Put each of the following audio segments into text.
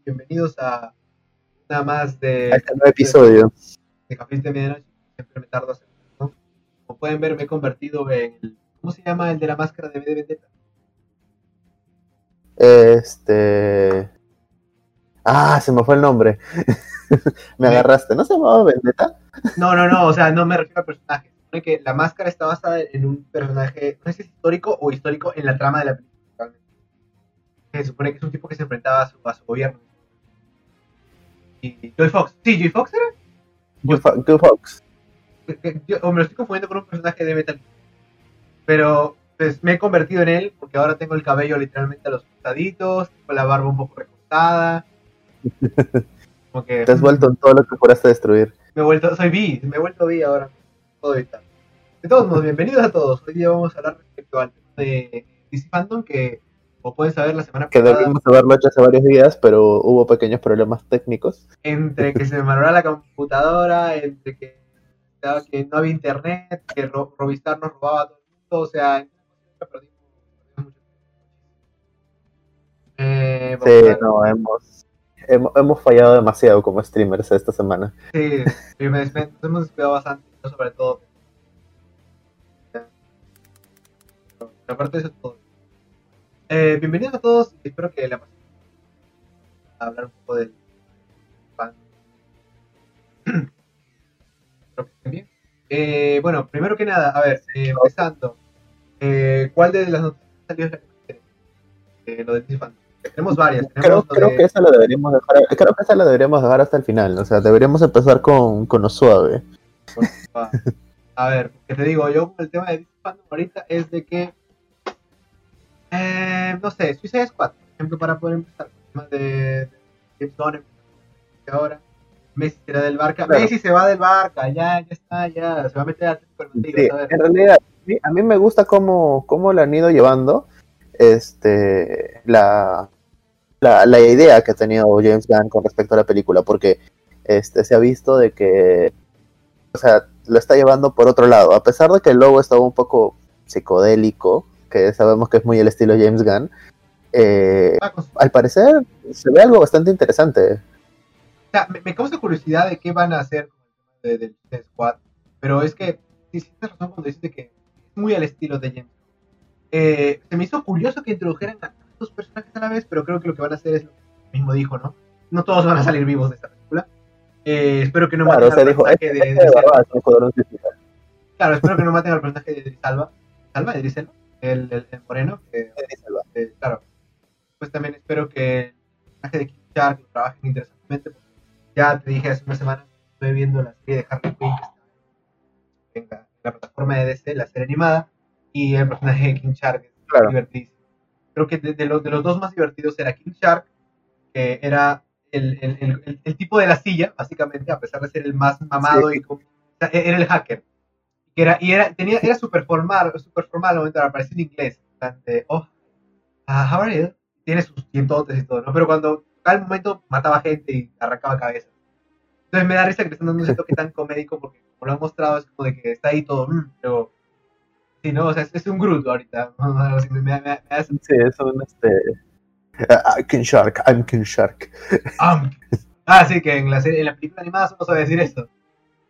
y bienvenidos a nada más de... A este nuevo episodio. De Café de Medianoche, siempre me tardo hacer, ¿no? Como pueden ver, me he convertido en... el- ¿Cómo se llama el de la máscara de Vendetta? Este. Ah, se me fue el nombre. me agarraste. ¿No se llamaba Vendetta? No, no, no, o sea, no me refiero al personaje. Supone que la máscara está basada en un personaje, no sé si es histórico o histórico en la trama de la película. Se supone que es un tipo que se enfrentaba a su, a su gobierno. Y Joy Fox. Sí, Joy Fox era. Guy Fo- Guy Fawkes. que- que yo- o me lo estoy confundiendo con un personaje de Metal. Pero pues me he convertido en él porque ahora tengo el cabello literalmente a los costaditos, tengo la barba un poco recortada. Como que Te has vuelto en todo lo que juraste destruir. me he vuelto, soy B, me he vuelto B ahora. Todo está. De todos modos, bienvenidos a todos. Hoy día vamos a hablar respecto al tema de DC Fandom que, como pueden saber, la semana Que pasada, debimos haberlo hecho hace varios días, pero hubo pequeños problemas técnicos. entre que se me malogró la computadora, entre que, que no había internet, que Ro- Robistar nos robaba todo el mundo, o sea, perdimos, mucho. Eh, vamos Sí, a ver. no, hemos, hemos, hemos fallado demasiado como streamers esta semana. Sí, nos hemos descuidado bastante, sobre todo. Pero aparte de eso, todo. Eh, bienvenidos a todos espero que la pasen a hablar un poco del bien. Eh, bueno, primero que nada, a ver, eh, empezando, eh, ¿cuál de las noticias salió es la que? Eh, lo de DC Fandom. Tenemos varias. Creo, Tenemos creo de- que esa la deberíamos dejar, creo que esa la deberíamos dejar hasta el final. O sea, deberíamos empezar con, con lo suave. A ver, que te digo, yo con el tema de Fandom ahorita es de que, eh, no sé, Suicide Squad, por ejemplo, para poder empezar el tema de, James Gunn, ahora. Messi será del Barca, Claro. Messi se va del Barca, ya, ya está, ya, se va a meter al Sí, en realidad, a mí, a mí me gusta cómo, cómo la han ido llevando este, la, la, la idea que ha tenido James Gunn con respecto a la película, porque este, se ha visto de que, o sea, lo está llevando por otro lado, a pesar de que el logo estaba un poco psicodélico, que sabemos que es muy el estilo James Gunn, eh, con su- al parecer se ve algo bastante interesante. O sea, me, me causa curiosidad de qué van a hacer con el tema de, del Suicide Squad, pero es que sí tienes razón cuando dices de que es muy al estilo de James. Gunn. Eh, se me hizo curioso que introdujeran a dos personajes a la vez, pero creo que lo que van a hacer es lo que mismo dijo, ¿no? No todos van a salir vivos de esta película. Eh, espero que no Claro, maten al personaje este, de, este de. Claro, espero que no maten al personaje de Idris Elba. ¿Salva? ¿Idris Elba? El, el, el moreno. Que, eh, claro. Pues también espero que el personaje de King Shark lo trabajen interesantemente. Ya te dije hace una semana, estoy viendo la serie de Harley Quinn que está en la, en la plataforma de DC, la serie animada, y el personaje de King Shark es Claro. Creo que de, de los, de los dos más divertidos era King Shark, que era el, el, el, el- tipo de la silla, básicamente, a pesar de ser el más mamado y o sea, era el hacker. Que era, y era, tenía, era súper formal, súper formal al momento de aparecer en inglés. de, oh, ah, how are you? Tiene sus tientotes y todo, ¿no? Pero cuando al momento mataba gente y arrancaba cabezas. Entonces me da risa que le están dando ese toque tan comédico porque como lo han mostrado es como de que está ahí todo, mm, pero sí, ¿no? O sea, es, es un Groot ahorita. Me, me- me- hace- Sí, es un este. ah, King Shark, I'm King Shark. Ah, ah, sí, que en la, serie, en la película animada solo sabe decir eso.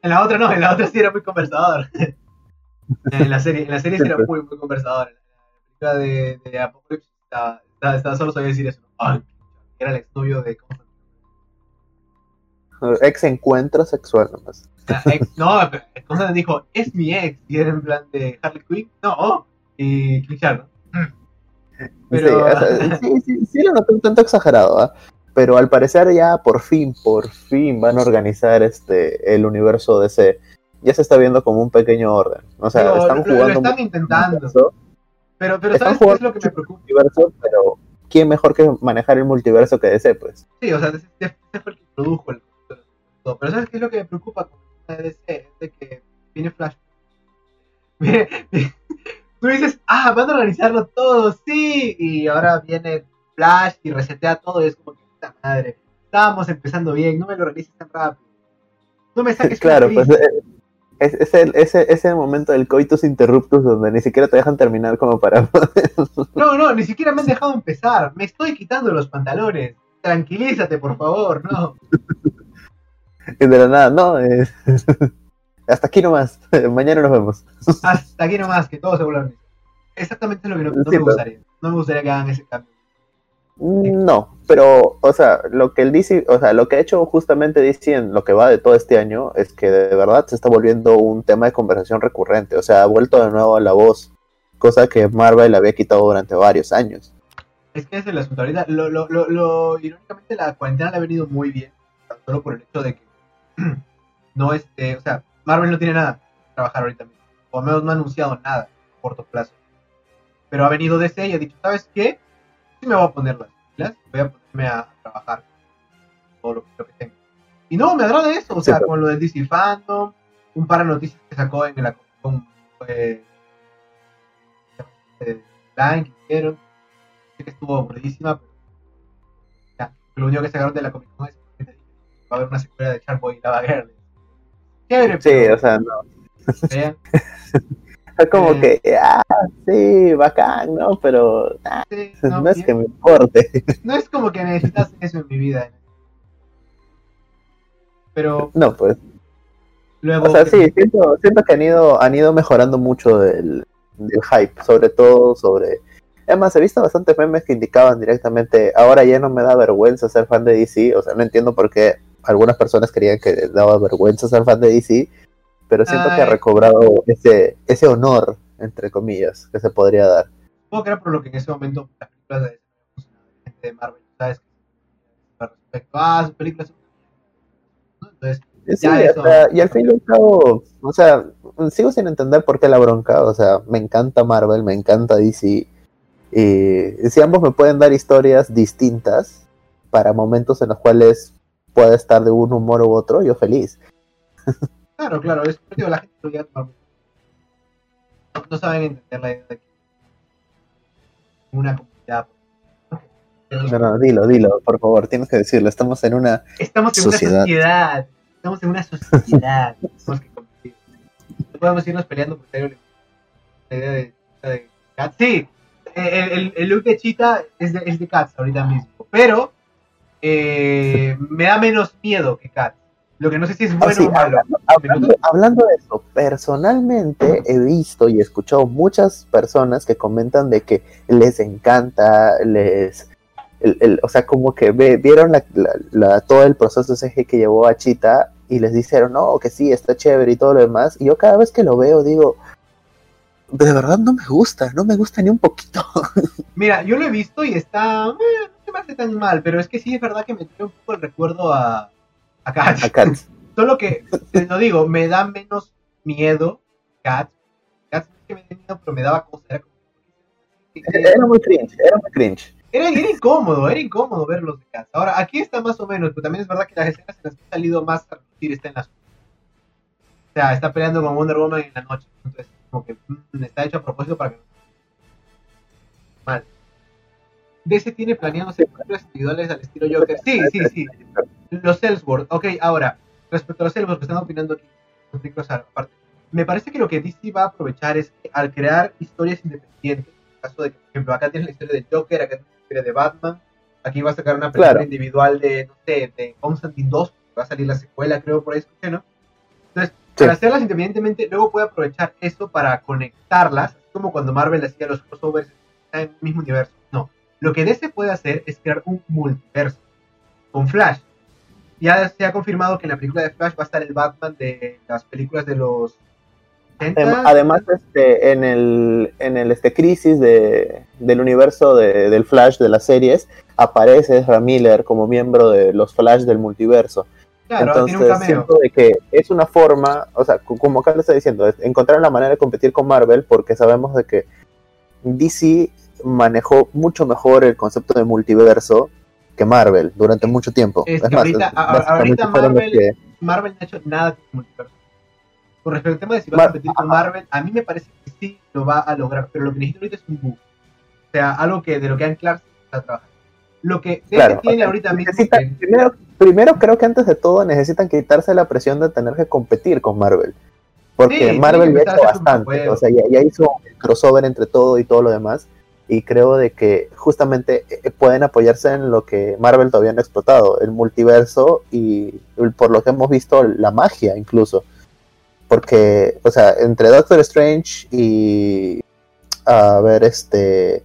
En la otra no, en la otra sí era muy conversador. en la serie, en la serie sí era muy, muy conversador. En la película de, de Apocalypse estaba, estaba- estaba- solo sabía decir eso. Ah, era el exnovio de... ¿cómo se llama? Ex encuentro sexual nomás. La ex- no, dijo, es mi ex. Y era en plan de Harley Quinn. No, oh, y ¿no? Pero- Sí, o sea, sí, sí, sí lo noté un tanto exagerado, ¿ah? Pero al parecer ya por fin, por fin van a organizar este el universo DC. Ya se está viendo como un pequeño orden. O sea, están lo- lo, jugando están intentando. Pero, pero Están ¿sabes qué es jugando lo que me preocupa? universo, pero ¿quién mejor que manejar el multiverso que DC, pues? Sí, o sea, ese fue el que produjo el todo. Pero ¿sabes qué es lo que me preocupa con DC? Es de que viene Flash. Tú dices, ah, van a organizarlo todo, sí. Y ahora viene Flash y resetea todo. Y es como que, puta madre, estábamos empezando bien, no me lo organices tan rápido. No me saques Claro, pues eh, es, es el, ese, es el momento del coitus interruptus donde ni siquiera te dejan terminar como para... No, no, ni siquiera me han dejado empezar. Me estoy quitando los pantalones. tranquilízate, por favor, no. Y de la nada, no, eh, hasta aquí nomás, mañana nos vemos. Hasta aquí nomás, que todo se vuelva a Exactamente lo que no, no Sí, me gustaría. No me gustaría que hagan ese cambio. No, pero, o sea, lo que el DC, o sea, lo que ha hecho justamente DC en lo que va de todo este año es que de verdad se está volviendo un tema de conversación recurrente, o sea, ha vuelto de nuevo a la voz, cosa que Marvel había quitado durante varios años. Es que es el asunto. Ahorita, lo, lo, lo, lo- irónicamente, la cuarentena le ha venido muy bien, solo por el hecho de que no este, o sea, Marvel no tiene nada que trabajar ahorita mismo, o al menos no ha anunciado nada a corto plazo. Pero ha venido DC y ha dicho, ¿sabes qué? Sí me voy a poner las pilas, voy a ponerme a trabajar todo lo, lo que tengo. Y no, me agrada eso, o Sí, sea, pero- con lo del DC Fandom, un par de noticias que sacó en la con eh, Line que hicieron, sé que estuvo aburridísima, pero ya, lo único que sacaron de la Comic Con es que va a haber una secuela de Sharkboy y Lava Girl. Chévere, Sí, o sea, no, vean, es como que, ah, sí, bacán, ¿no? Pero ah, sí, no, no, es que me importe. no es como que necesitas eso en mi vida. Pero No, pues, luego. o sea, sí, siento, siento que han ido, han ido mejorando mucho del, del hype, sobre todo sobre... Además, he visto bastantes memes que indicaban directamente, ahora ya no me da vergüenza ser fan de DC, o sea, no entiendo por qué algunas personas creían que les daba vergüenza ser fan de DC, pero siento que ha recobrado ese, ese honor, entre comillas, que se podría dar. Supongo que era por lo que en ese momento las películas de Marvel, ¿sabes? Respecto a sus películas. ¿no? Entonces, Sí, Ya o eso. sea, y al fin y al cabo, o sea, sigo sin entender por qué la bronca, o sea, me encanta Marvel, me encanta DC, y si ambos me pueden dar historias distintas para momentos en los cuales pueda estar de un humor u otro, yo feliz. claro, claro, es digo, la gente lo llega a tomar muy- no, no saben entender la idea de que una comunidad. No, no, dilo, dilo, por favor, tienes que decirlo, estamos en una... Estamos en Sociedad. una sociedad. Estamos en una sociedad. Tenemos que convivir. No podemos irnos peleando por la idea de, de Cats. Sí, el, el, el look de Cheetah es de, es de Cats ahorita mismo. Pero eh, me da menos miedo que Cats. Lo que no sé si es bueno Ah, sí, o malo. hablando, hablando- hablando de eso, personalmente he visto y he escuchado muchas personas que comentan de que les encanta, les... el- el- o sea, como que ve- vieron la- la- la- todo el proceso CG que llevó a Chita y les dijeron, no, que sí, está chévere y todo lo demás. Y yo cada vez que lo veo digo, de verdad no me gusta, no me gusta ni un poquito. Mira, yo lo he visto y está. eh, no se me hace tan mal, pero es que sí es verdad que me trae un poco el recuerdo a, a Cats. A Cats. Solo que, te lo digo, me da menos miedo Cats. Cats no es que me dé miedo, pero me daba cosa. Era, como- Era muy cringe, era muy cringe. era, era incómodo, era incómodo verlos de Cats. Ahora, aquí está más o menos, pero también es verdad que las escenas en las que ha salido más a relucir está en las. O sea, está peleando con Wonder Woman en la noche. Entonces, como que mm, está hecho a propósito para que no. Mal. DC tiene planeado hacer películas individuales al estilo Joker. Sí, sí, sí. Los Ellsworth. Ok, ahora, respecto a los Ellsworth que están opinando aquí, aparte. Me parece que lo que DC va a aprovechar es que al crear historias independientes, en el caso de que, por ejemplo, acá tienes la historia de Joker, acá tienes la historia de Batman, aquí va a sacar una película Claro. individual de, no sé, de Constantine 2, va a salir la secuela, creo, por ahí escuché, ¿no? Entonces, Sí. al hacerlas independientemente, luego puede aprovechar eso para conectarlas, como cuando Marvel hacía los crossovers en el mismo universo. No, lo que DC puede hacer es crear un multiverso con Flash. Ya se ha confirmado que en la película de Flash va a estar el Batman de las películas de los 80. Adem- Además, este, en el, en el este crisis de, del universo de- del Flash de las series, aparece Ezra Miller como miembro de los Flash del multiverso. claro, Entonces, siento de que es una forma, o sea, como acá le está diciendo, encontrar la manera de competir con Marvel porque sabemos de que DC manejó mucho mejor el concepto de multiverso que Marvel durante mucho tiempo. Es que ahorita- Marvel- que- Marvel no ha hecho nada con multiverso. Con respecto al tema de si va Mar- a competir con Marvel, a mí me parece que sí lo va a lograr, pero lo que necesita ahorita es un bug. O sea, algo que de lo que han Clark está trabajando. Lo que Claro, tiene o sea, ahorita mismo primero, primero creo que antes de todo necesitan quitarse la presión de tener que competir con Marvel. Porque Sí, Marvel ya ha hecho bastante, o sea, ya, ya hizo el crossover entre todo y todo lo demás. Y creo de que justamente eh, pueden apoyarse en lo que Marvel todavía no ha explotado, el multiverso y por lo que hemos visto la magia incluso. Porque, o sea, entre Doctor Strange y a ver este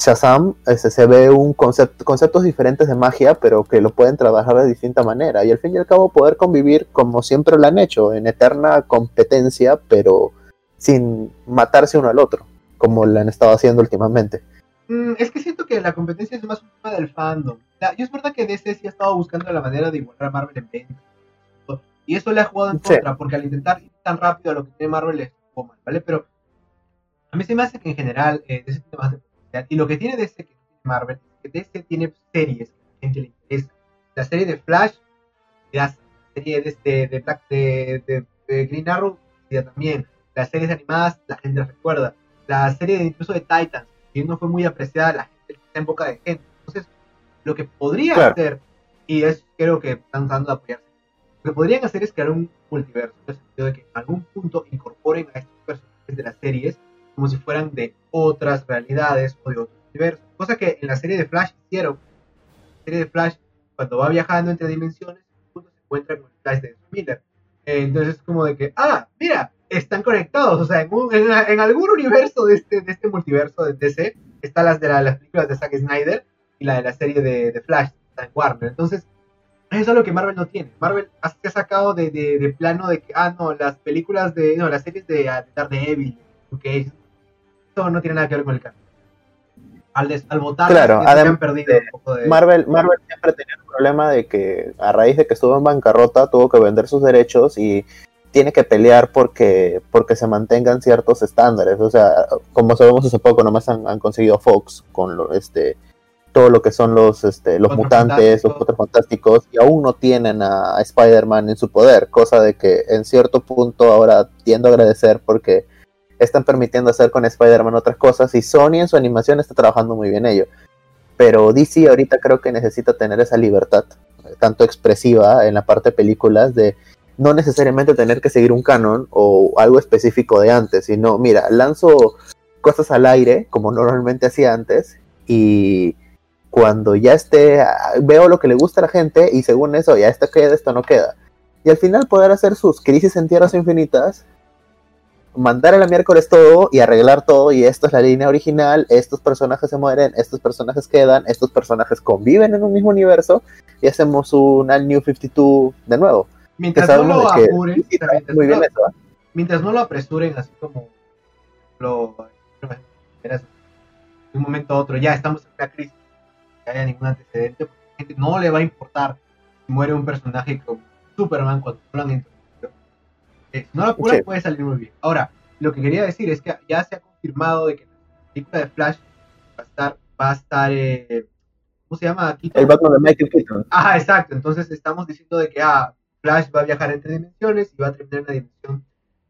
Shazam este, se ve un concepto, conceptos diferentes de magia, pero que lo pueden trabajar de distinta manera. Y al fin y al cabo poder convivir como siempre lo han hecho, en eterna competencia, pero sin matarse uno al otro, como lo han estado haciendo últimamente. Mm, es que siento que la competencia es más un tema del fandom. yo es verdad que DC sí ha estado buscando la manera de igualar a Marvel en venta. Y eso le ha jugado en contra, porque al intentar ir tan rápido a lo que tiene Marvel es mal, ¿vale? Pero a mí se me hace que en general eh, DC tiene más de y lo que tiene DC que tiene Marvel es que DC tiene series que a la gente le interesa. La serie de Flash, la serie de, este, de, Black, de, de, Green Arrow, ya también. Las series animadas, la gente las recuerda. La serie de, incluso de Titans, que no fue muy apreciada, la gente está en boca de gente. Entonces, lo que podría hacer, y es creo que están dando a apoyarse, lo que podrían hacer es crear un multiverso, en el sentido de que en algún punto incorporen a estos personajes de las series como si fueran de otras realidades o de otros universos. Cosa que en la serie de Flash hicieron. la serie de Flash, cuando va viajando entre dimensiones, se encuentra con el Flash de Miller. Eh, entonces es como de que, ah, mira, están conectados. O sea, en, algún universo de este, de este multiverso de DC, están las de las películas de Zack Snyder y la de la serie de, Flash, está en Warner. Entonces, eso es lo que Marvel no tiene. Marvel ha sacado de, de, plano de que, ah, no, las películas de, no, las series de, de Daredevil, que no tiene nada que ver con el canon. Al, al votar, claro, han perdido un poco de... Marvel, Marvel siempre tenía el problema de que a raíz de que estuvo en bancarrota tuvo que vender sus derechos y tiene que pelear porque, porque se mantengan ciertos estándares. O sea, como sabemos hace poco, nomás han, han conseguido Fox con lo, este, todo lo que son los, este, los mutantes, los cuatro fantásticos, y aún no tienen a, a Spider-Man en su poder, cosa de que en cierto punto ahora tiendo a agradecer porque están permitiendo hacer con Spider-Man otras cosas y Sony en su animación está trabajando muy bien ello. Pero DC ahorita creo que necesita tener esa libertad, tanto expresiva en la parte de películas, de no necesariamente tener que seguir un canon o algo específico de antes, sino, mira, lanzo cosas al aire, como normalmente hacía antes, y cuando ya esté, veo lo que le gusta a la gente y según eso, ya esto queda, esto no queda. Y al final poder hacer sus crisis en tierras infinitas mandar a la miércoles todo y arreglar todo y esto es la línea original, estos personajes se mueren, estos personajes quedan, estos personajes conviven en un mismo universo y hacemos un All New 52 de nuevo. Mientras no lo apuren, muy bien eso, ¿eh? mientras no lo apresuren así como lo de un momento a otro, ya estamos en una crisis, que haya ningún antecedente, porque a la gente no le va a importar si muere un personaje como Superman cuando lo han eh, no la pura puede salir muy bien. Ahora, lo que quería decir es que ya se ha confirmado de que la película de Flash va a estar, va a estar eh, ¿cómo se llama? El Batman de Michael Keaton. Ah, exacto. Entonces estamos diciendo de que ah, Flash va a viajar entre dimensiones y va a terminar en la dimensión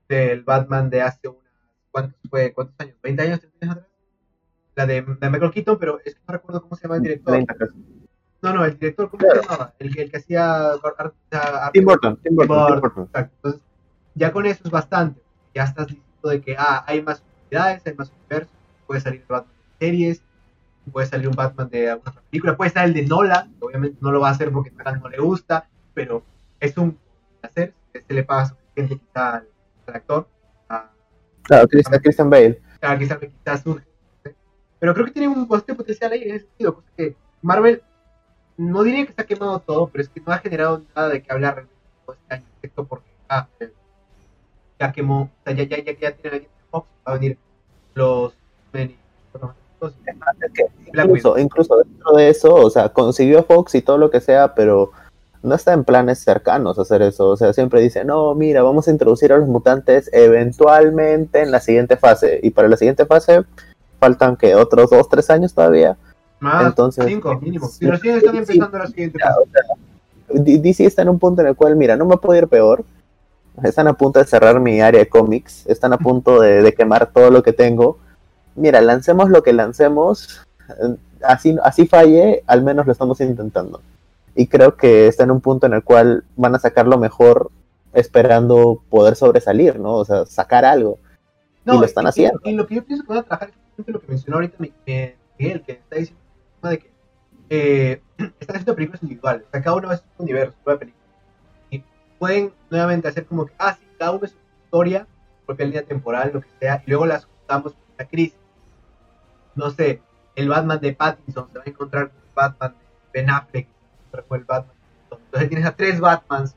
del Batman de hace unas, ¿cuántos fue? ¿Cuántos años? ¿20 años? ¿30 años atrás? La de, Michael Keaton, pero es que no recuerdo cómo se llama el director. no, no, el director, ¿cómo se llamaba? El, el que hacía... Tim Burton. Tim Burton. Tim Burton. Exacto. Entonces, ya con eso es bastante. Ya estás diciendo de que ah, hay más unidades, hay más universos, puede salir un Batman de series, puede salir un Batman de alguna película, puede estar el de Nolan, obviamente no lo va a hacer porque Nolan no le gusta, pero es un hacer, se le paga suficiente quizá al, actor. claro, a Christian Bale. Claro, quizá, quizá surge. Pero creo que tiene un bastante potencial ahí en ese sentido, cosa que Marvel no diría que está quemado todo, pero es que no ha generado nada de que hablar este año, excepto porque ah, ya quemó, o sea, ya, ya, ya, ya tiene Fox, va a venir los incluso, incluso dentro de eso, o sea, consiguió Fox y todo lo que sea, pero no está en planes cercanos hacer eso. O sea, siempre dice, no, mira, vamos a introducir a los mutantes eventualmente en la siguiente fase. Y para la siguiente fase faltan que otros dos, tres años todavía. Más, Entonces, cinco mínimo. Si recién están empezando la siguiente fase. DC está en un punto en el cual, mira, no me puedo ir peor están a punto de cerrar mi área de cómics, están a punto de, quemar todo lo que tengo. Mira, lancemos lo que lancemos, así, así falle, al menos lo estamos intentando. Y creo que está en un punto en el cual van a sacar lo mejor esperando poder sobresalir, ¿no? O sea, sacar algo. y lo están haciendo. Y, lo que yo pienso que van a trabajar justamente lo que mencionó ahorita Miguel, que está diciendo de que eh, están haciendo películas individuales. O sea, cada uno es un universo, una película. Y pueden nuevamente hacer como que, ah, sí, cada uno es una historia, propia línea temporal, lo que sea, y luego las juntamos con la crisis. No sé, el Batman de Pattinson se va a encontrar con el Batman de Ben Affleck, fue el Batman. Entonces tienes a tres Batmans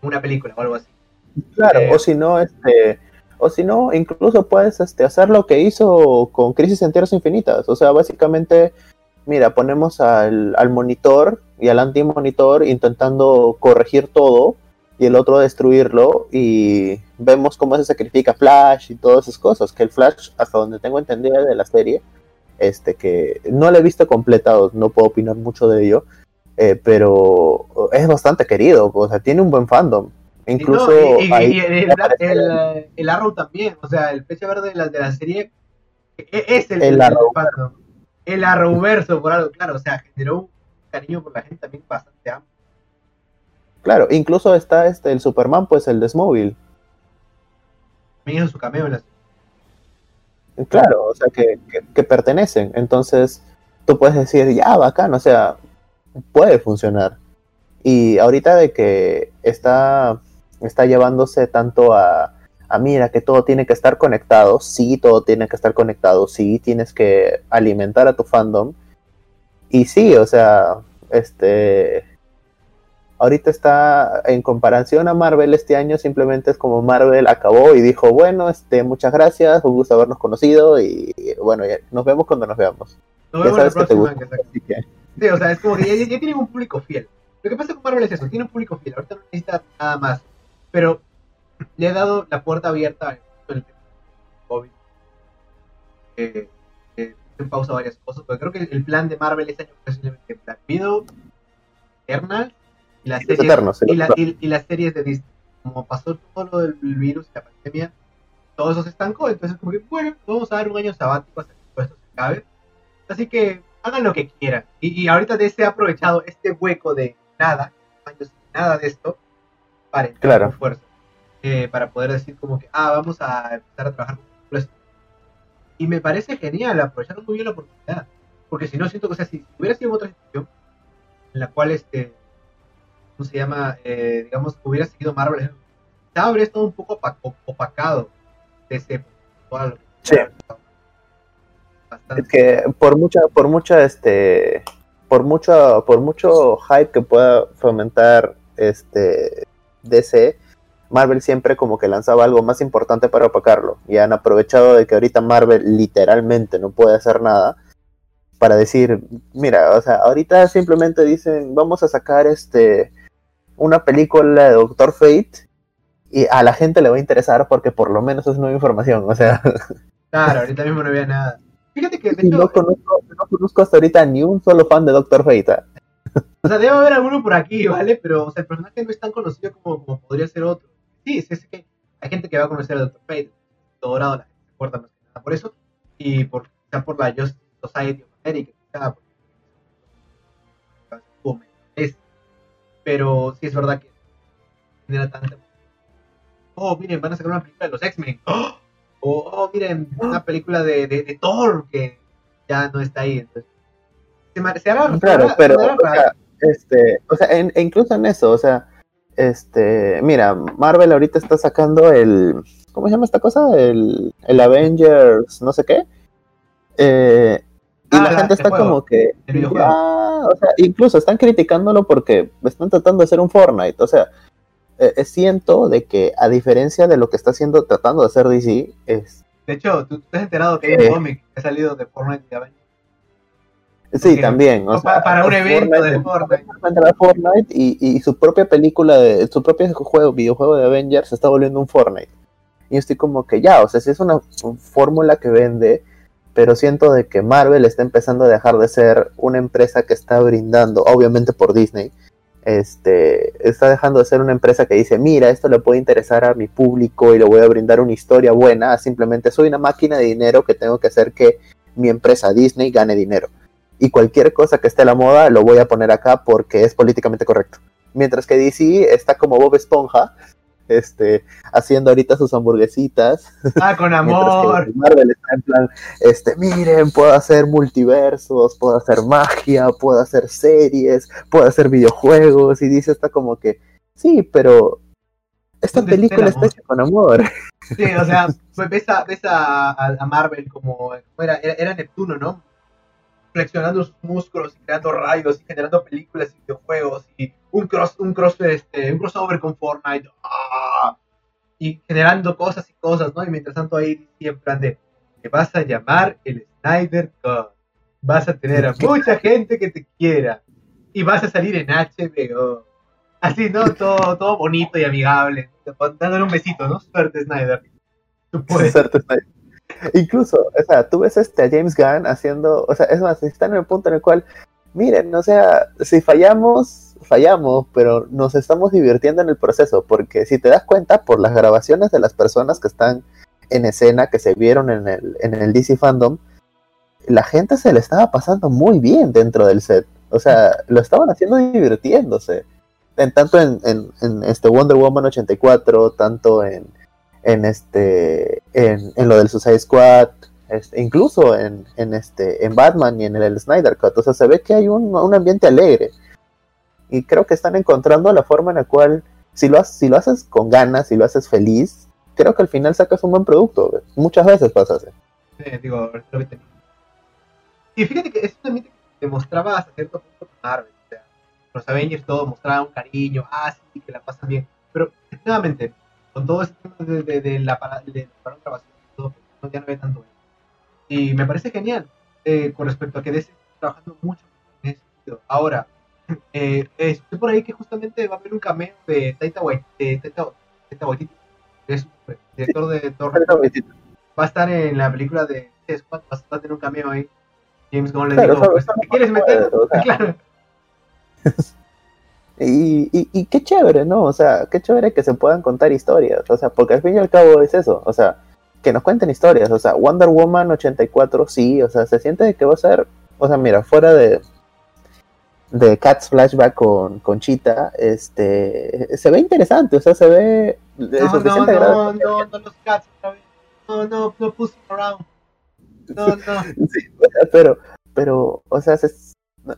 en una película o algo así. Claro, eh, o si no, este, o si no, incluso puedes este, hacer lo que hizo con Crisis en Tierras Infinitas. O sea, básicamente, mira, ponemos al, al monitor y al anti-monitor intentando corregir todo y el otro destruirlo y vemos cómo se sacrifica Flash y todas esas cosas, que el Flash, hasta donde tengo entendido de la serie, este que no la he visto completado, no puedo opinar mucho de ello, eh, pero es bastante querido, o sea, tiene un buen fandom. Incluso el, Arrow también, o sea, el pecho verde de la, de la serie e, es el, el, Arrow. El Arrowverso, por algo, claro, o sea, generó un cariño por la gente también bastante amplio. Claro, incluso está este el Superman, pues el de Smallville. También su cameo en la Claro, o sea, que, que, pertenecen. Entonces, tú puedes decir, ya, bacán, o sea, puede funcionar. Y ahorita de que está, está llevándose tanto a, a, mira, que todo tiene que estar conectado, sí, todo tiene que estar conectado, sí, tienes que alimentar a tu fandom. Y sí, o sea, este, ahorita está en comparación a Marvel este año, simplemente es como Marvel acabó y dijo, bueno, este, muchas gracias, un gusto habernos conocido y bueno, nos vemos cuando nos veamos. Nos vemos sabes la próxima, que Sí, o sea, es como que ya, ya, tienen un público fiel. Lo que pasa con Marvel es eso, tiene un público fiel, ahorita no necesita nada más. Pero le he dado la puerta abierta el COVID. Eh, eh, en pausa varias cosas, pero creo que el plan de Marvel este año es simplemente Black Widow, Eternal y las, series, y, las series de Disney. Como pasó todo lo del virus y la pandemia, todo eso se estancó. Entonces, como que, bueno, vamos a dar un año sabático hasta que esto se acabe. Así que hagan lo que quieran. Y, ahorita de ha aprovechado este hueco de nada, años nada de esto, para entrar claro. fuerza. Eh, para poder decir, como que, ah, vamos a empezar a trabajar con esto. Y me parece genial, aprovecharon muy bien la oportunidad. Porque si no, siento que, o sea, si hubiera sido otra situación en la cual este se llama? Eh, digamos, hubiera seguido Marvel, habría estado un poco opacado de ese Es que por mucha, por mucha, este, por mucho, por mucho hype que pueda fomentar este DC, Marvel siempre como que lanzaba algo más importante para opacarlo. Y han aprovechado de que ahorita Marvel literalmente no puede hacer nada para decir, mira, o sea, ahorita simplemente dicen, vamos a sacar este una película de Doctor Fate y a la gente le va a interesar porque por lo menos es nueva información, o sea. Claro, ahorita mismo no había nada. Fíjate que de hecho, no, conozco, no conozco hasta ahorita ni un solo fan de Doctor Fate. ¿ah? O sea, debe haber alguno por aquí, ¿vale? Pero o sea, el personaje no es tan conocido como, como podría ser otro. Sí, sí, es que hay gente que va a conocer a Doctor Fate, dorado, la gente acuerda más que nada por eso, y por, quizá por la Just Society of America, quizá pero sí es verdad que genera tanta. Oh, miren, van a sacar una película de los X-Men. ¡Oh! O, oh, miren, una película de, de, Thor que ya no está ahí. Entonces, se, se hará, claro, pero, o sea, este, o sea, e incluso en eso, o sea, este, mira, Marvel ahorita está sacando el, ¿cómo se llama esta cosa? El, el Avengers, no sé qué. Eh, y la, gente está como que. Ah, o sea, incluso están criticándolo porque están tratando de hacer un Fortnite. O sea, eh, eh, siento de que, a diferencia de lo que está haciendo, tratando de hacer DC, es. De hecho, ¿tú te has enterado que hay un eh, cómic que ha salido de Fortnite de Avengers? Sí, también. O sea, para un evento de Fortnite. Fortnite y, y, su propia película, de, su propio juego, videojuego de Avengers se está volviendo un Fortnite. Y yo estoy como que ya, o sea, si es una fórmula que vende, pero siento de que Marvel está empezando a dejar de ser una empresa que está brindando, obviamente por Disney, este, está dejando de ser una empresa que dice, mira, esto le puede interesar a mi público y le voy a brindar una historia buena, simplemente soy una máquina de dinero que tengo que hacer que mi empresa Disney gane dinero. Y cualquier cosa que esté a la moda lo voy a poner acá porque es políticamente correcto. Mientras que DC está como Bob Esponja, este, haciendo ahorita sus hamburguesitas. Ah, con amor. Marvel está en plan, este, miren, puedo hacer multiversos, puedo hacer magia, puedo hacer series, puedo hacer videojuegos, y dice está como que, sí, pero esta película está hecha con amor. Sí, o sea, pues ves a, ves a, Marvel como, era, era Neptuno, ¿no? Flexionando sus músculos y creando rayos y generando películas y videojuegos y un cross, un cross, este, un crossover con Fortnite ¡ah! y generando cosas y cosas, ¿no? Y mientras tanto ahí siempre de te vas a llamar el Snyder Cut, vas a tener a mucha gente que te quiera y vas a salir en HBO. Así, ¿no? Todo, todo bonito y amigable. Dándole un besito, ¿no? Suerte, Snyder. Suerte, Snyder. Incluso, o sea, tú ves este a James Gunn haciendo, o sea, es más, está en el punto en el cual, miren, o sea, si fallamos, fallamos, pero nos estamos divirtiendo en el proceso, porque si te das cuenta, por las grabaciones de las personas que están en escena, que se vieron en el, en el DC Fandom, la gente se le estaba pasando muy bien dentro del set. O sea, lo estaban haciendo divirtiéndose. En, tanto en, en este Wonder Woman 84, tanto en, en este en, en lo del Suicide Squad este, incluso en, en, este en Batman y en el, Snyder Cut. O sea se ve que hay un, un, ambiente alegre. Y creo que están encontrando la forma en la cual si lo, si lo haces con ganas si lo haces feliz creo que al final sacas un buen producto muchas veces pasa así. Sí, digo y fíjate que es un ambiente que demostraba hasta cierto punto con Marvel o sea los Avengers todo mostraba un cariño ah sí que la pasan bien. Pero nuevamente con todo ese tema de, de, de la para, de, grabación todo, ya no ve tanto y me parece genial eh, con respecto a que DC está trabajando mucho en ese sentido. Ahora eh, estoy por ahí que justamente va a haber un cameo de Taita Waititi, que es el director de Thor. Va a estar en la película de Squad va a tener un cameo ahí. James Gunn le dijo, pues, ¿qué quieres meter? claro y, y, qué chévere, ¿no? O sea, qué chévere que se puedan contar historias, o sea, porque al fin y al cabo es eso, o sea, que nos cuenten historias, o sea, Wonder Woman 84, sí, o sea, se siente que va a ser, o sea, mira, fuera de de Cats Flashback con, con Cheetah, este, se ve interesante, o sea, se ve... No, no, no, no, no, los Cats, no, no, no pussy around. No, no. Sí, pero, pero, o sea, se,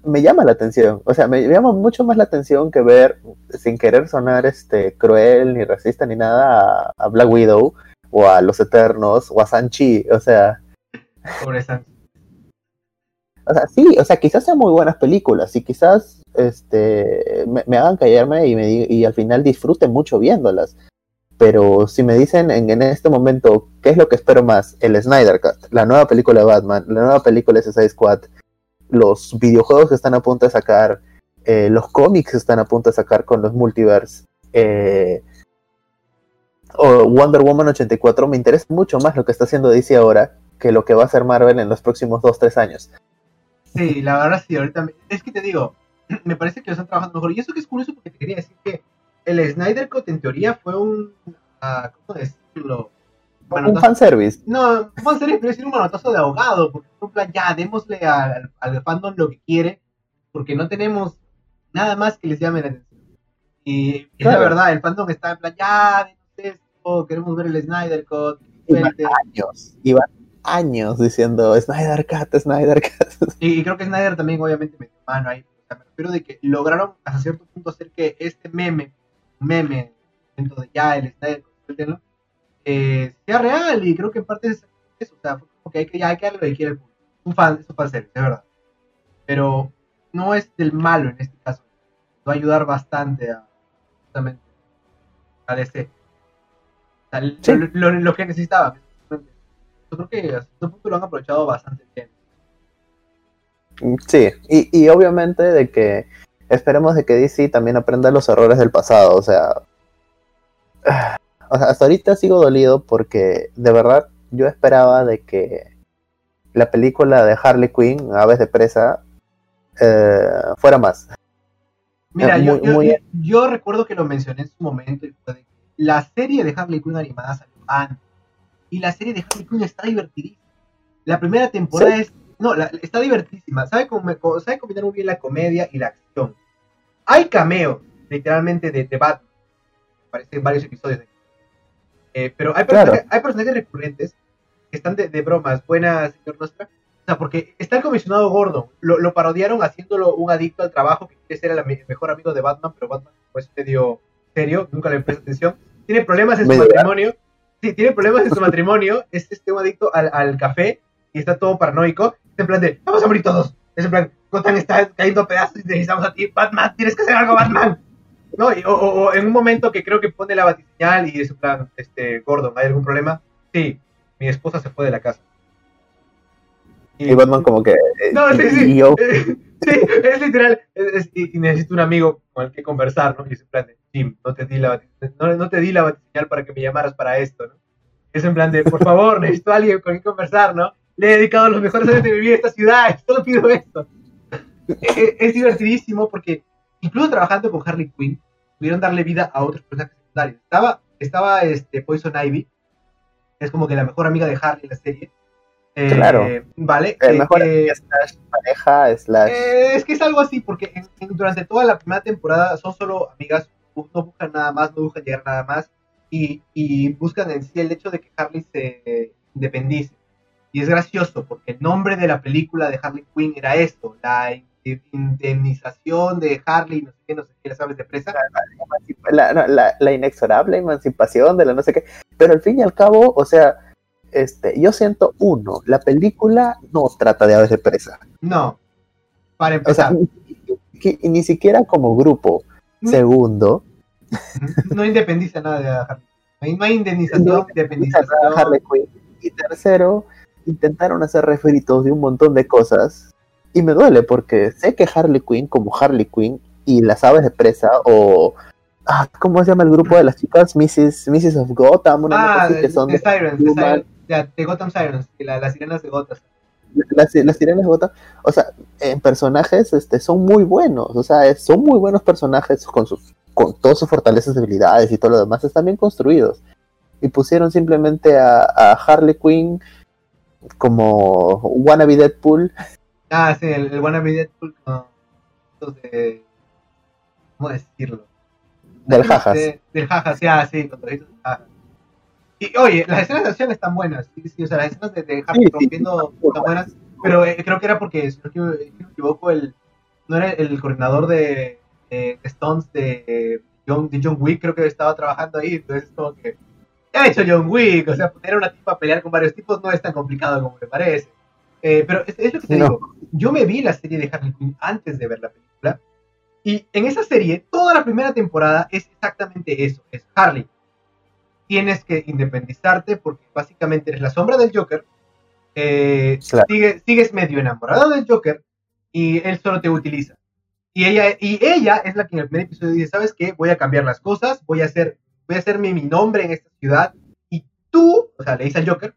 me llama la atención. O sea, me llama mucho más la atención que ver, sin querer sonar este cruel, ni racista, ni nada, a, Black Widow, o a Los Eternos, o a Sanchi. O sea. Pobre Sanchi. O sea, sí, o sea, quizás sean muy buenas películas y quizás este, me, hagan callarme y, me, y al final disfrute mucho viéndolas. Pero si me dicen en, en, este momento qué es lo que espero más, el Snyder Cut, la nueva película de Batman, la nueva película de Suicide Squad, los videojuegos que están a punto de sacar, eh, los cómics que están a punto de sacar con los multiverse, eh, o Wonder Woman 84, me interesa mucho más lo que está haciendo DC ahora que lo que va a hacer Marvel en los próximos 2-3 años. Sí, la verdad sí, ahorita es que te digo, me parece que lo están trabajando mejor. Y eso que es curioso porque te quería decir que el Snyder Cut en teoría fue un, uh, ¿cómo decirlo? Un fanservice. No, un fanservice, pero es un manotazo de ahogado, porque en plan, ya, démosle al, al, fandom lo que quiere, porque no tenemos nada más que les llame la atención. Y es la verdad, el fandom está en plan, ya, esto, queremos ver el Snyder Cut. Iban años, iban años diciendo Snyder Cut, Snyder Cut. Y, creo que Snyder también, obviamente, metió mano ahí. O sea, me refiero de que lograron hasta cierto punto hacer que este meme, meme, dentro de ya el Snyder Cut, eh, sea real y creo que en parte es eso, o sea, porque hay que, hay que darle lo que quiere el público. Un fan, eso para ser, de verdad. Pero no es del malo en este caso. Va a ayudar bastante a justamente a DC. lo, que necesitaba. Yo creo que a este punto lo han aprovechado bastante bien. Sí, y, y obviamente de que esperemos de que DC también aprenda los errores del pasado, o sea, o sea, hasta ahorita sigo dolido porque de verdad yo esperaba de que la película de Harley Quinn, Aves de Presa, eh, fuera más. Mira, eh, yo, recuerdo que lo mencioné en su momento. La serie de Harley Quinn animada salió antes. Y la serie de Harley Quinn está divertidísima. La primera temporada es. No, está divertidísima. Sabe, sabe combinar muy bien la comedia y la acción. Hay cameos, literalmente, de, de Batman aparece en varios episodios. Eh, pero hay personajes, hay personajes recurrentes que están de, bromas. Buenas, señor Nostra. O sea, porque está el comisionado Gordon. Lo, parodiaron haciéndolo un adicto al trabajo que quiere ser el mejor amigo de Batman, pero Batman pues medio serio, nunca le presta atención. Tiene problemas en su matrimonio. Sí, tiene problemas en su matrimonio. Es este un adicto al, al café y está todo paranoico. Es en plan de, vamos a morir todos. Es en plan, Gotham está cayendo a pedazos y necesitamos a ti. Batman, tienes que hacer algo, Batman. ¿No? o, en un momento que creo que pone la batiseñal y es en plan, este, Gordon, ¿hay algún problema? Sí, mi esposa se fue de la casa. Y, Batman como que... No, sí, sí. Yo... sí, es literal. y, necesito un amigo con el que conversar, ¿no? Y es en plan de, Jim, no te di la no, no te di la batiseñal para que me llamaras para esto, ¿no? Es en plan de, por favor, necesito a alguien con quien conversar, ¿no? Le he dedicado los mejores años de mi vida a esta ciudad, solo pido esto. es, e, es divertidísimo porque incluso trabajando con Harley Quinn, pudieron darle vida a otros personajes secundarios. Estaba, estaba este, Poison Ivy, es como que la mejor amiga de Harley en la serie. Eh, claro. Vale. El mejor slash pareja, slash. Eh, es que es algo así, porque durante toda la primera temporada son solo amigas, no buscan nada más, no buscan llegar nada más, y, y buscan en sí el hecho de que Harley se independice. Y es gracioso, porque el nombre de la película de Harley Quinn era esto, la indemnización de Harley, no sé qué, no sé qué, las aves de presa. La, inexorable emancipación de la no sé qué. Pero al fin y al cabo, o sea, este, yo siento uno, la película no trata de aves de presa. No, para empezar. ni siquiera como grupo. Mm. Segundo. No independiza nada de Harley. No hay, indemnización, no Harley Quinn. Y tercero, intentaron hacer referitos de un montón de cosas y me duele porque sé que Harley Quinn, como Harley Quinn y las aves de presa, o. Ah, ¿Cómo se llama el grupo de las chicas? Mrs. Mrs. of Gotham, una ah, que son. De, Sirens, de, Gotham Sirens, las sirenas de Gotham. Las, las, sirenas de Gotham, o sea, en personajes este, son muy buenos, o sea, son muy buenos personajes con sus con todas sus fortalezas, debilidades y todo lo demás, están bien construidos. Y pusieron simplemente a, a Harley Quinn como wannabe Deadpool Ah, sí, el, el wannabe Deadpool con de... ¿Cómo decirlo? Del jajas. del jajas, sí, ah, sí, con del jajas. Y oye, las escenas de acción están buenas, sí, sí, o sea, las escenas de, de Harley rompiendo están buenas, pero eh, creo que era porque, si no me equivoco, el, no era el coordinador de, de Stones de John, de John Wick, creo que estaba trabajando ahí, entonces como que, ha hecho John Wick? O sea, poner a una tipa a pelear con varios tipos no es tan complicado como me parece. Eh, pero es, lo que te digo. Yo me vi la serie de Harley Quinn antes de ver la película. Y en esa serie, toda la primera temporada es exactamente eso. Es Harley. Tienes que independizarte porque básicamente eres la sombra del Joker. Eh, sigues medio enamorado del Joker y él solo te utiliza. Y ella, y ella es la que en el primer episodio dice, ¿sabes qué? Voy a cambiar las cosas, voy a hacer, voy a hacerme mi nombre en esta ciudad. Y tú, o sea, le dice al Joker,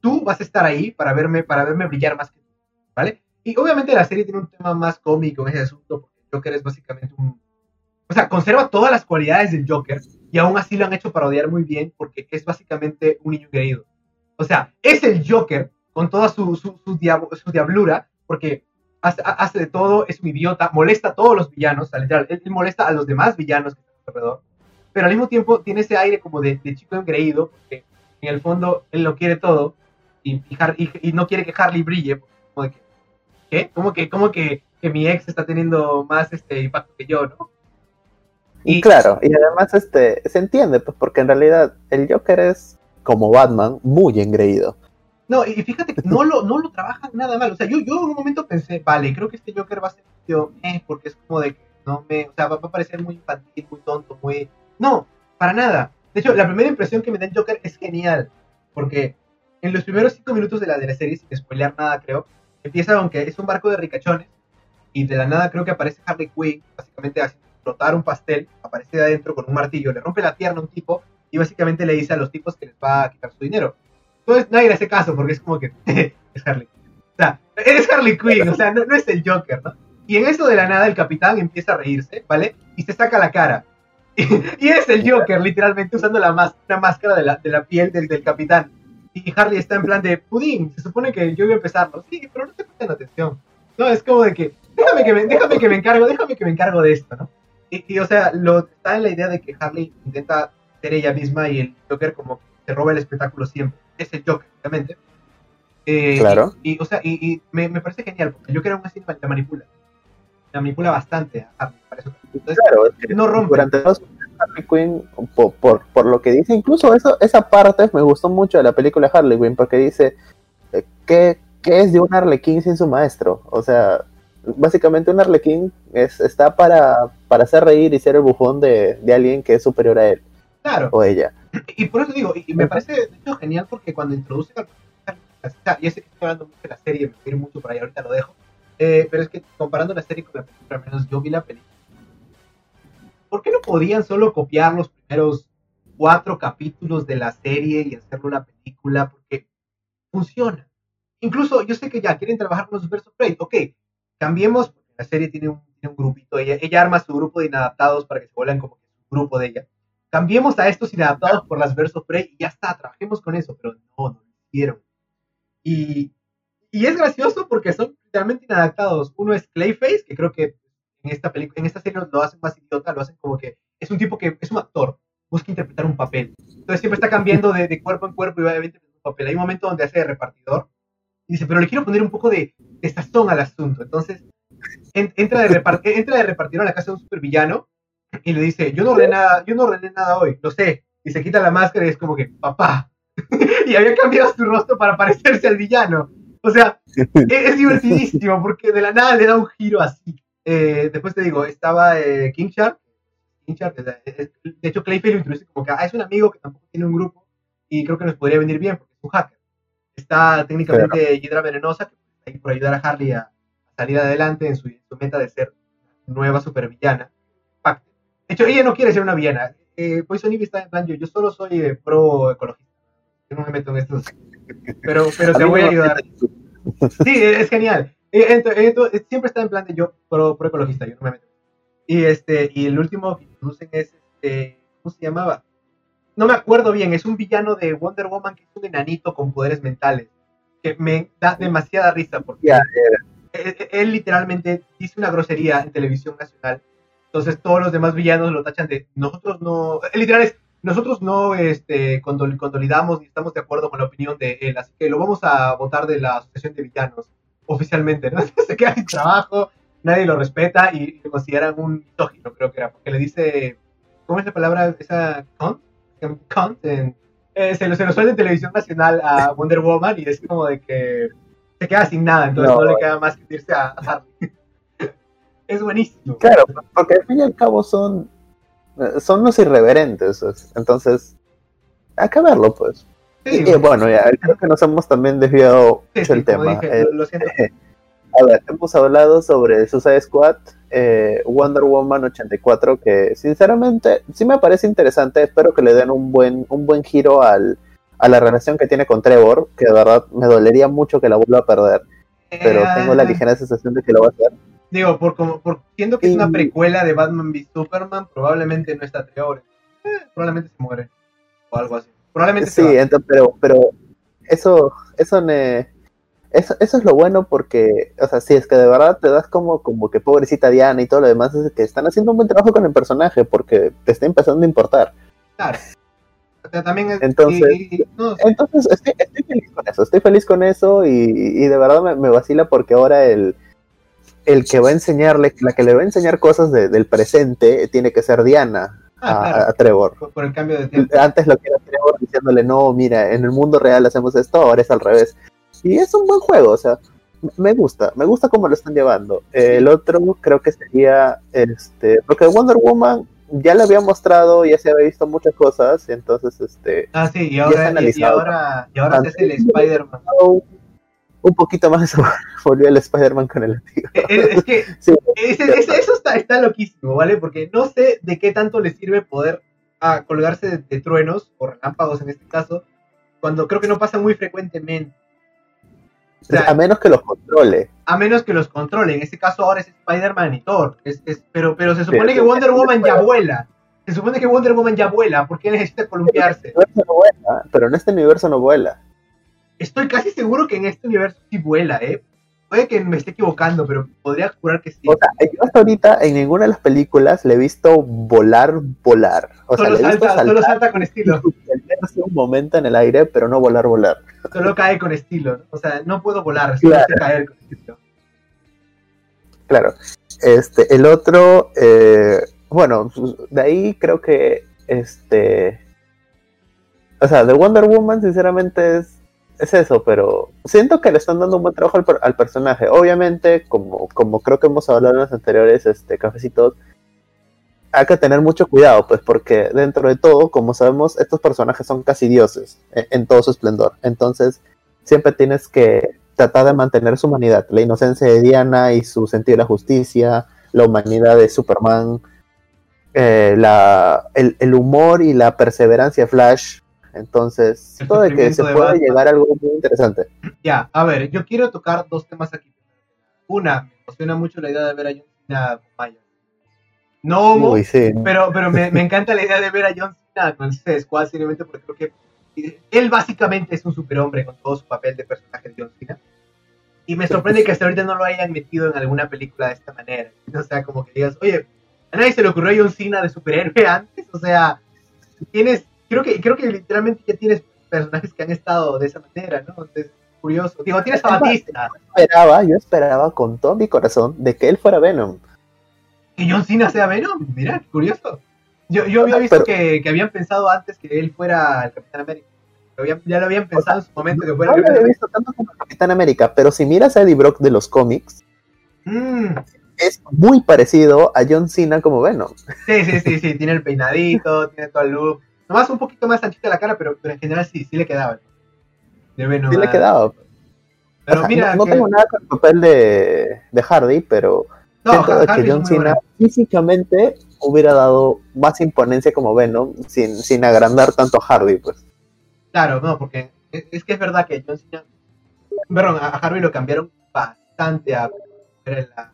tú vas a estar ahí para verme, para verme brillar más que tú, ¿vale? Y obviamente la serie tiene un tema más cómico en ese asunto, porque el Joker es básicamente un... O sea, conserva todas las cualidades del Joker y aún así lo han hecho parodiar muy bien porque es básicamente un niño querido. O sea, es el Joker con toda su, su, su, diablura, porque hace, de todo, es un idiota, molesta a todos los villanos, o sea, él, molesta a los demás villanos que están alrededor, pero al mismo tiempo tiene ese aire como de, de chico engreído, porque en el fondo él lo quiere todo, y, no quiere que Harley brille. Como que, ¿Qué? ¿Cómo que, cómo que, que, mi ex está teniendo más este impacto que yo, no? Y, claro, y además este se entiende, pues porque en realidad el Joker es como Batman, muy engreído. No, y fíjate que no lo, no lo trabajan nada mal. O sea, yo, yo en un momento pensé, vale, creo que este Joker va a ser eh, porque es como de que no me, o sea, va, a parecer muy infantil, muy tonto, muy. No, para nada. De hecho, la primera impresión que me da el Joker es genial, porque en los primeros cinco minutos de la, de la serie, sin spoilear nada, creo, empieza aunque es un barco de ricachones y de la nada creo que aparece Harley Quinn, básicamente haciendo flotar un pastel, aparece de adentro con un martillo, le rompe la pierna a un tipo y básicamente le dice a los tipos que les va a quitar su dinero. Entonces nadie le hace caso porque es como que es Harley. O sea, eres Harley Quinn, o sea, no, es el Joker, ¿no? Y en eso de la nada el capitán empieza a reírse, ¿vale? Y se saca la cara. Y, es el Joker, literalmente, usando la, máscara de la, piel del capitán y Harley está en plan de pudín, se supone que yo voy a empezarlo. Sí, pero no te presten atención. No, es como de que déjame que me, déjame que me encargo, déjame que me encargo de esto, ¿no? Y, o sea, lo, está en la idea de que Harley intenta ser ella misma y el Joker como que se roba el espectáculo siempre. Es el Joker, obviamente. Eh, claro. Y, o sea, y, me, me, parece genial, porque el Joker aún así la manipula. La manipula bastante a Harley, para eso. Entonces, claro, es que no rompe. Durante Harley Quinn, por, por, por, lo que dice, incluso eso, esa parte me gustó mucho de la película Harley Quinn, porque dice, eh, ¿qué, qué es de un Arlequín sin su maestro? O sea, básicamente un arlequín es, está para, para hacer reír y ser el bufón de, de, alguien que es superior a él. Claro. O ella. Y por eso digo, y me parece de hecho genial porque cuando introduce al y sé que estoy hablando mucho de la serie, me quiero mucho por ahí, ahorita lo dejo. Eh, pero es que comparando la serie con la película, al menos yo vi la película. ¿Por qué no podían solo copiar los primeros cuatro capítulos de la serie y hacerlo una película? Porque funciona. Incluso yo sé que ya quieren trabajar con los versos Prey. Ok, cambiemos, porque la serie tiene un, grupito, ella, ella arma su grupo de inadaptados para que se vuelvan como que su grupo de ella. Cambiemos a estos inadaptados por las versos Prey y ya está, trabajemos con eso, pero no, no lo hicieron. Y, y es gracioso porque son literalmente inadaptados. Uno es Clayface, que creo que en esta película, en esta serie lo hacen más idiota, lo hacen como que es un tipo que es un actor, busca interpretar un papel. Entonces siempre está cambiando de, de cuerpo en cuerpo y obviamente es un papel. Hay un momento donde hace de repartidor y dice, pero le quiero poner un poco de, de sazón al asunto. Entonces, entra, de entra de repartir a la casa de un supervillano y le dice, yo no ordené nada, yo no ordené nada hoy, lo sé. Y se quita la máscara y es como que, papá. y había cambiado su rostro para parecerse al villano. O sea, es, es divertidísimo porque de la nada le da un giro así. Eh, después te digo, estaba eh, King Shark. King Shark de hecho, Clayface lo introduce como que ah, es un amigo que tampoco tiene un grupo y creo que nos podría venir bien porque es un hacker está técnicamente Hydra Venenosa, que está por ayudar a Harley a, salir adelante en su, su, meta de ser nueva supervillana. De hecho, ella no quiere ser una villana. Eh, Poison Ivy está en plan, yo, yo solo soy eh, pro ecologista. Yo no me meto en estos. Pero, pero te voy a ayudar. Sí, es genial. Eh, entonces, siempre está en plan de yo pro, pro ecologista, yo no me meto. Y, este, y el último que introducen es, este, ¿cómo se llamaba? no me acuerdo bien, es un villano de Wonder Woman que es un enanito con poderes mentales, que me da demasiada risa porque él, literalmente dice una grosería en televisión nacional, entonces todos los demás villanos lo tachan de nosotros no, literal es, nosotros no este, condolidamos ni estamos de acuerdo con la opinión de él, así que lo vamos a votar de la asociación de villanos oficialmente, ¿no? Se queda sin trabajo, nadie lo respeta y lo consideran un misógino, creo que era, porque le dice, ¿cómo es la palabra esa? content, eh, se, lo, se lo suelta en televisión nacional a Wonder Woman y es como de que se queda sin nada, entonces no, le queda más que irse a, Harley. es buenísimo. Claro, porque al fin y al cabo son, son los irreverentes, entonces hay que verlo pues. Sí, y, bueno, ya creo que nos hemos también desviado sí, mucho el tema. Dije, eh, lo siento. a ver, hemos hablado sobre Suicide Squad, eh, Wonder Woman 84, que sinceramente sí me parece interesante. Espero que le den un buen, un buen giro al, a la relación que tiene con Trevor, que de verdad me dolería mucho que la vuelva a perder. Pero eh, tengo la ligera sensación de que lo va a hacer. Digo, por como por siendo que y... es una precuela de Batman v Superman, probablemente no está Trevor. Eh, probablemente se muere. O algo así. Probablemente sí, entonces, pero, pero eso, eso me, eso, eso es lo bueno porque, o sea, si es que de verdad te das como, como que pobrecita Diana y todo lo demás, es que están haciendo un buen trabajo con el personaje porque te está empezando a importar. Claro. O sea, también es, entonces, y, y, no, entonces estoy, estoy, feliz con eso, estoy feliz con eso y, y de verdad me, me, vacila porque ahora el, el que va a enseñarle, la que le va a enseñar cosas de, del presente tiene que ser Diana. Ah, a, claro. a, Trevor. Por, por, el cambio de tiempo. Antes lo que era Trevor diciéndole, no, mira, en el mundo real hacemos esto, ahora es al revés. Y es un buen juego, o sea, me gusta, me gusta cómo lo están llevando. El otro creo que sería, este, porque Wonder Woman ya le había mostrado, ya se había visto muchas cosas, entonces, este... Ah, sí, y ahora, y, y, ahora, y ahora es el Spider-Man. Un poquito más volvió el Spider-Man con el antiguo. Es, es que sí. es, es, eso está, está loquísimo, ¿vale? Porque no sé de qué tanto le sirve poder ah, colgarse de, de truenos, o relámpagos en este caso, cuando creo que no pasa muy frecuentemente. O sea, a menos que los controle. A menos que los controle. En este caso ahora es Spider-Man y Thor. Es, pero, pero se supone que Wonder Woman ya vuela. Se supone que Wonder Woman ya vuela. ¿Por qué necesita columpiarse? Pero en, este no vuela, pero en este universo no vuela. Estoy casi seguro que en este universo sí vuela, ¿eh? puede que me esté equivocando, pero podría jurar que sí. O sea, yo hasta ahorita en ninguna de las películas le he visto volar, volar. O sea, solo, le he visto salta, saltar solo salta con estilo. un momento en el aire, pero no volar, volar. Solo cae con estilo. O sea, no puedo volar, solo Claro. caer con estilo. Claro. Este, el otro, eh, bueno, de ahí creo que este. O sea, de Wonder Woman, sinceramente, es, es eso, pero siento que le están dando un buen trabajo al, per- al personaje. Obviamente, como, como creo que hemos hablado en los anteriores este, cafecitos, hay que tener mucho cuidado, pues, porque dentro de todo, como sabemos, estos personajes son casi dioses en, en todo su esplendor. Entonces, siempre tienes que tratar de mantener su humanidad, la inocencia de Diana y su sentido de la justicia, la humanidad de Superman, eh, la, el, el humor y la perseverancia de Flash. Entonces, todo de que se pueda llegar a algo muy interesante. Ya, a ver, yo quiero tocar dos temas aquí. Una, me emociona mucho la idea de ver a John Cena Maya. No Uy, sí. pero, pero me, me encanta la idea de ver a John Cena con Suicide Squad simplemente porque creo que él básicamente es un superhombre con todo su papel de personaje de John Cena. Y me sorprende que hasta ahorita no lo hayan metido en alguna película de esta manera. O sea, como que digas, oye, a nadie se le ocurrió John Cena de superhéroe antes. O sea, tienes, creo que, creo que literalmente ya tienes personajes que han estado de esa manera, ¿no? Entonces, curioso. Digo, tienes a Batista. esperaba, yo esperaba con todo mi corazón de que él fuera Venom. Que John Cena sea Venom, mira, curioso. Yo, yo había visto Pero- que, que habían pensado antes que él fuera el Capitán América. Habían- ya lo habían pensado en su momento que fuera No lo había visto tanto como Capitán América, pero si miras a Eddie Brock de los cómics, Mm, es muy parecido a John Cena como Venom. sí, sí, sí, sí, tiene el peinadito, tiene todo el look. Nomás un poquito más anchita la cara, pero, pero en general sí, sí le quedaba. De Venom. Sí le quedaba. Pero O sea, mira, no, no que- tengo nada con el papel de, de Hardy, pero no, siento que John Cena bueno. físicamente hubiera dado más imponencia como Venom sin, sin agrandar tanto a Hardy, pues. Claro, no, porque es, es que es verdad que John Cena. Perdón, a Harvey lo cambiaron bastante a. la-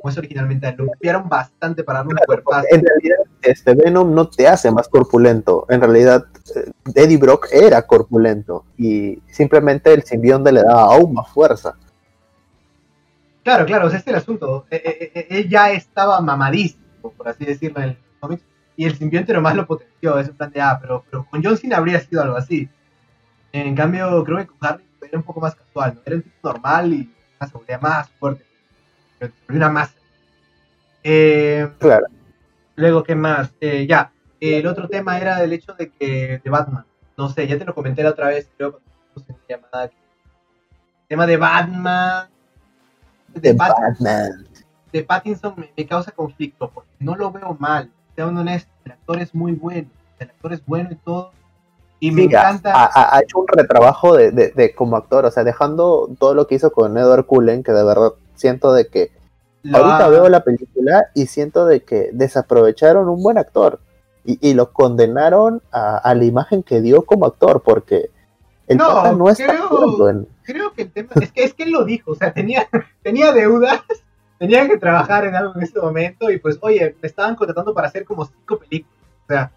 como es originalmente, lo cambiaron bastante para darle un cuerpazo. En realidad, este Venom no te hace más corpulento. En realidad, eh, Eddie Brock era corpulento y simplemente el simbionte le daba aún más fuerza. Claro, claro, o sea, este es el asunto. Eh, eh, eh, Él ya estaba mamadísimo, por así decirlo, en el cómics, y el simbionte nomás lo potenció. Es un plan de, ah, pero, pero con John Cena habría sido algo así. En cambio, creo que con Harry era un poco más casual, ¿no? Era un tipo normal y más seguridad más fuerte. Una masa. Eh, Claro. Luego, ¿qué más? Eh, ya, el otro tema era el hecho de que de Batman. No sé, ya te lo comenté la otra vez, creo, cuando estuvimos en la llamada. que- El tema de Batman. De, De Bat- Batman. de Pattinson me, me causa conflicto, porque no lo veo mal. Sean honestos, el actor es muy bueno. El actor es bueno y todo. Y me encanta. Ha, ha hecho un retrabajo de, de- de como actor, o sea, dejando todo lo que hizo con Edward Cullen, que de verdad siento de que lo ahorita ha- veo la película y siento de que desaprovecharon un buen actor y, y lo condenaron a, a la imagen que dio como actor, porque el No, pata no está creo- en- creo que el tema es que es que él lo dijo, o sea, tenía, tenía deudas, tenía que trabajar en algo en ese momento y pues, oye, me estaban contratando para hacer como cinco películas, o sea,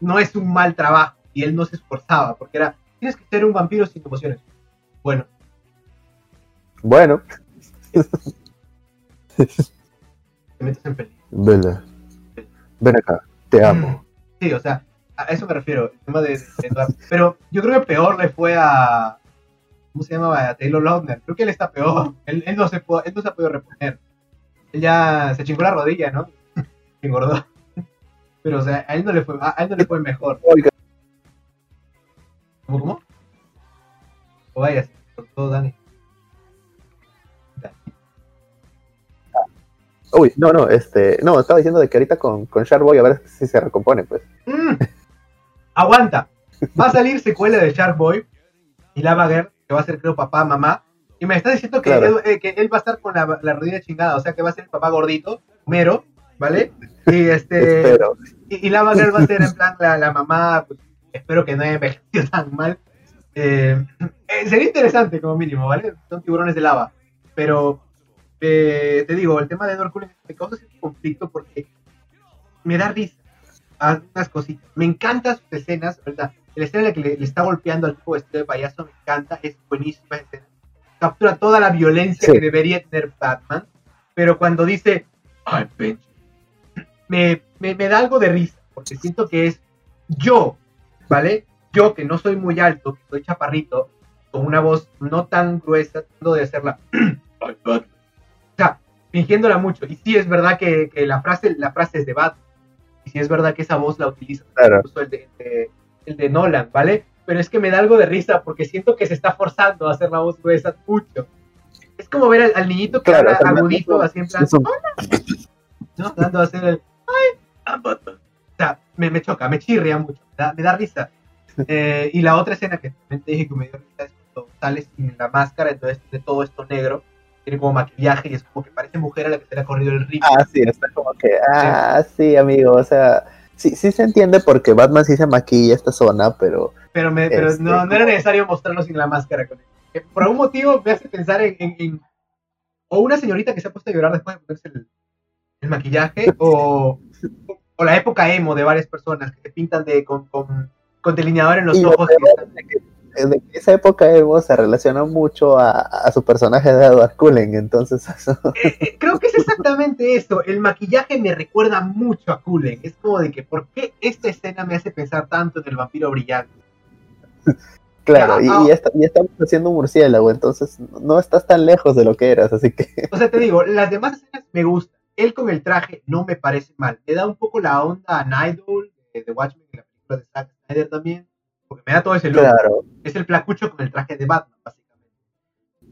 no es un mal trabajo y él no se esforzaba porque era, tienes que ser un vampiro sin emociones. Bueno, Bueno, te metes en peligro. Bella, ven acá, te amo. Sí, o sea, a eso me refiero, el tema de, de. Pero yo creo que peor le fue a. ¿Cómo se llamaba? A Taylor Lautner. Creo que él está peor. Él, él no, se pudo, él no se ha podido reponer. Él ya se chingó la rodilla, ¿no? Engordó. Pero, o sea, a él no le fue, a él no le fue mejor. Oiga, ¿Cómo, cómo? O vaya, se cortó Dani. Uy, no, no, este, no, estaba diciendo de que ahorita con, con Sharkboy a ver si se recompone, pues. Mm. Aguanta. Va a salir secuela de Shark Boy y Lava Girl, que va a ser, creo, papá, mamá. Y me está diciendo que, Claro. él, eh, que él va a estar con la, la rodilla chingada, o sea que va a ser el papá gordito, mero, ¿vale? Y este y, y Lava Girl va a ser en plan la, la mamá, pues, espero que no haya envejecido tan mal. Eh, eh, sería interesante como mínimo, ¿vale? Son tiburones de lava. Pero eh, te digo, el tema de Cullen me causa cierto conflicto porque me da risa a unas cositas. Me encantan sus escenas, ¿verdad? La escena en la que le, le está golpeando al tipo vestido de payaso me encanta, es buenísima escena. captura toda la violencia que debería tener Batman, pero cuando dice, ay, me, me, me da algo de risa, porque siento que es yo, ¿vale? Yo que no soy muy alto, que soy chaparrito, con una voz no tan gruesa, tratando de hacerla, o sea, fingiéndola mucho. Y sí es verdad que, que, la, frase, la frase es de Batman, y sí es verdad que esa voz la utiliza incluso el de, el de Nolan, ¿vale? Pero es que me da algo de risa porque siento que se está forzando a hacer la voz gruesa mucho. Es como ver al, niñito que habla agudito, así en plan, ¡Hola! ¿no? Dando a hacer el, ¡ay! O sea, me, me choca, me chirria mucho, me da, me da risa. Eh, y la otra escena que también te dije que me dio risa es cuando sales sin la máscara, entonces de todo esto negro, tiene como maquillaje y es como que parece mujer a la que se le ha corrido el ritmo. Ah, sí, está como que, ah, sí, amigo, o sea, sí, sí se entiende porque Batman sí se maquilla esta zona, pero... Pero, me, pero este, no, no, era necesario mostrarlo sin la máscara con él. Por algún motivo me hace pensar en, en, o una señorita que se ha puesto a llorar después de ponerse el, el maquillaje, o, o, la época emo de varias personas que se pintan de, con, con, con delineador en los ojos. Que de esa época emo se relaciona mucho a, a, su personaje de Edward Cullen, entonces eso... Eh, eh, creo que es exactamente eso, el maquillaje me recuerda mucho a Cullen, es como de que, ¿por qué esta escena me hace pensar tanto en el vampiro brillante? Claro, y, y, está, y, estamos haciendo murciélago, entonces no estás tan lejos de lo que eras, así que... O sea, te digo, las demás escenas me gustan, él con el traje no me parece mal. Me da un poco la onda a Nigel de, de Watchmen, en la película de Zack Snyder también, porque me da todo ese look. Claro. Es el placucho con el traje de Batman, básicamente.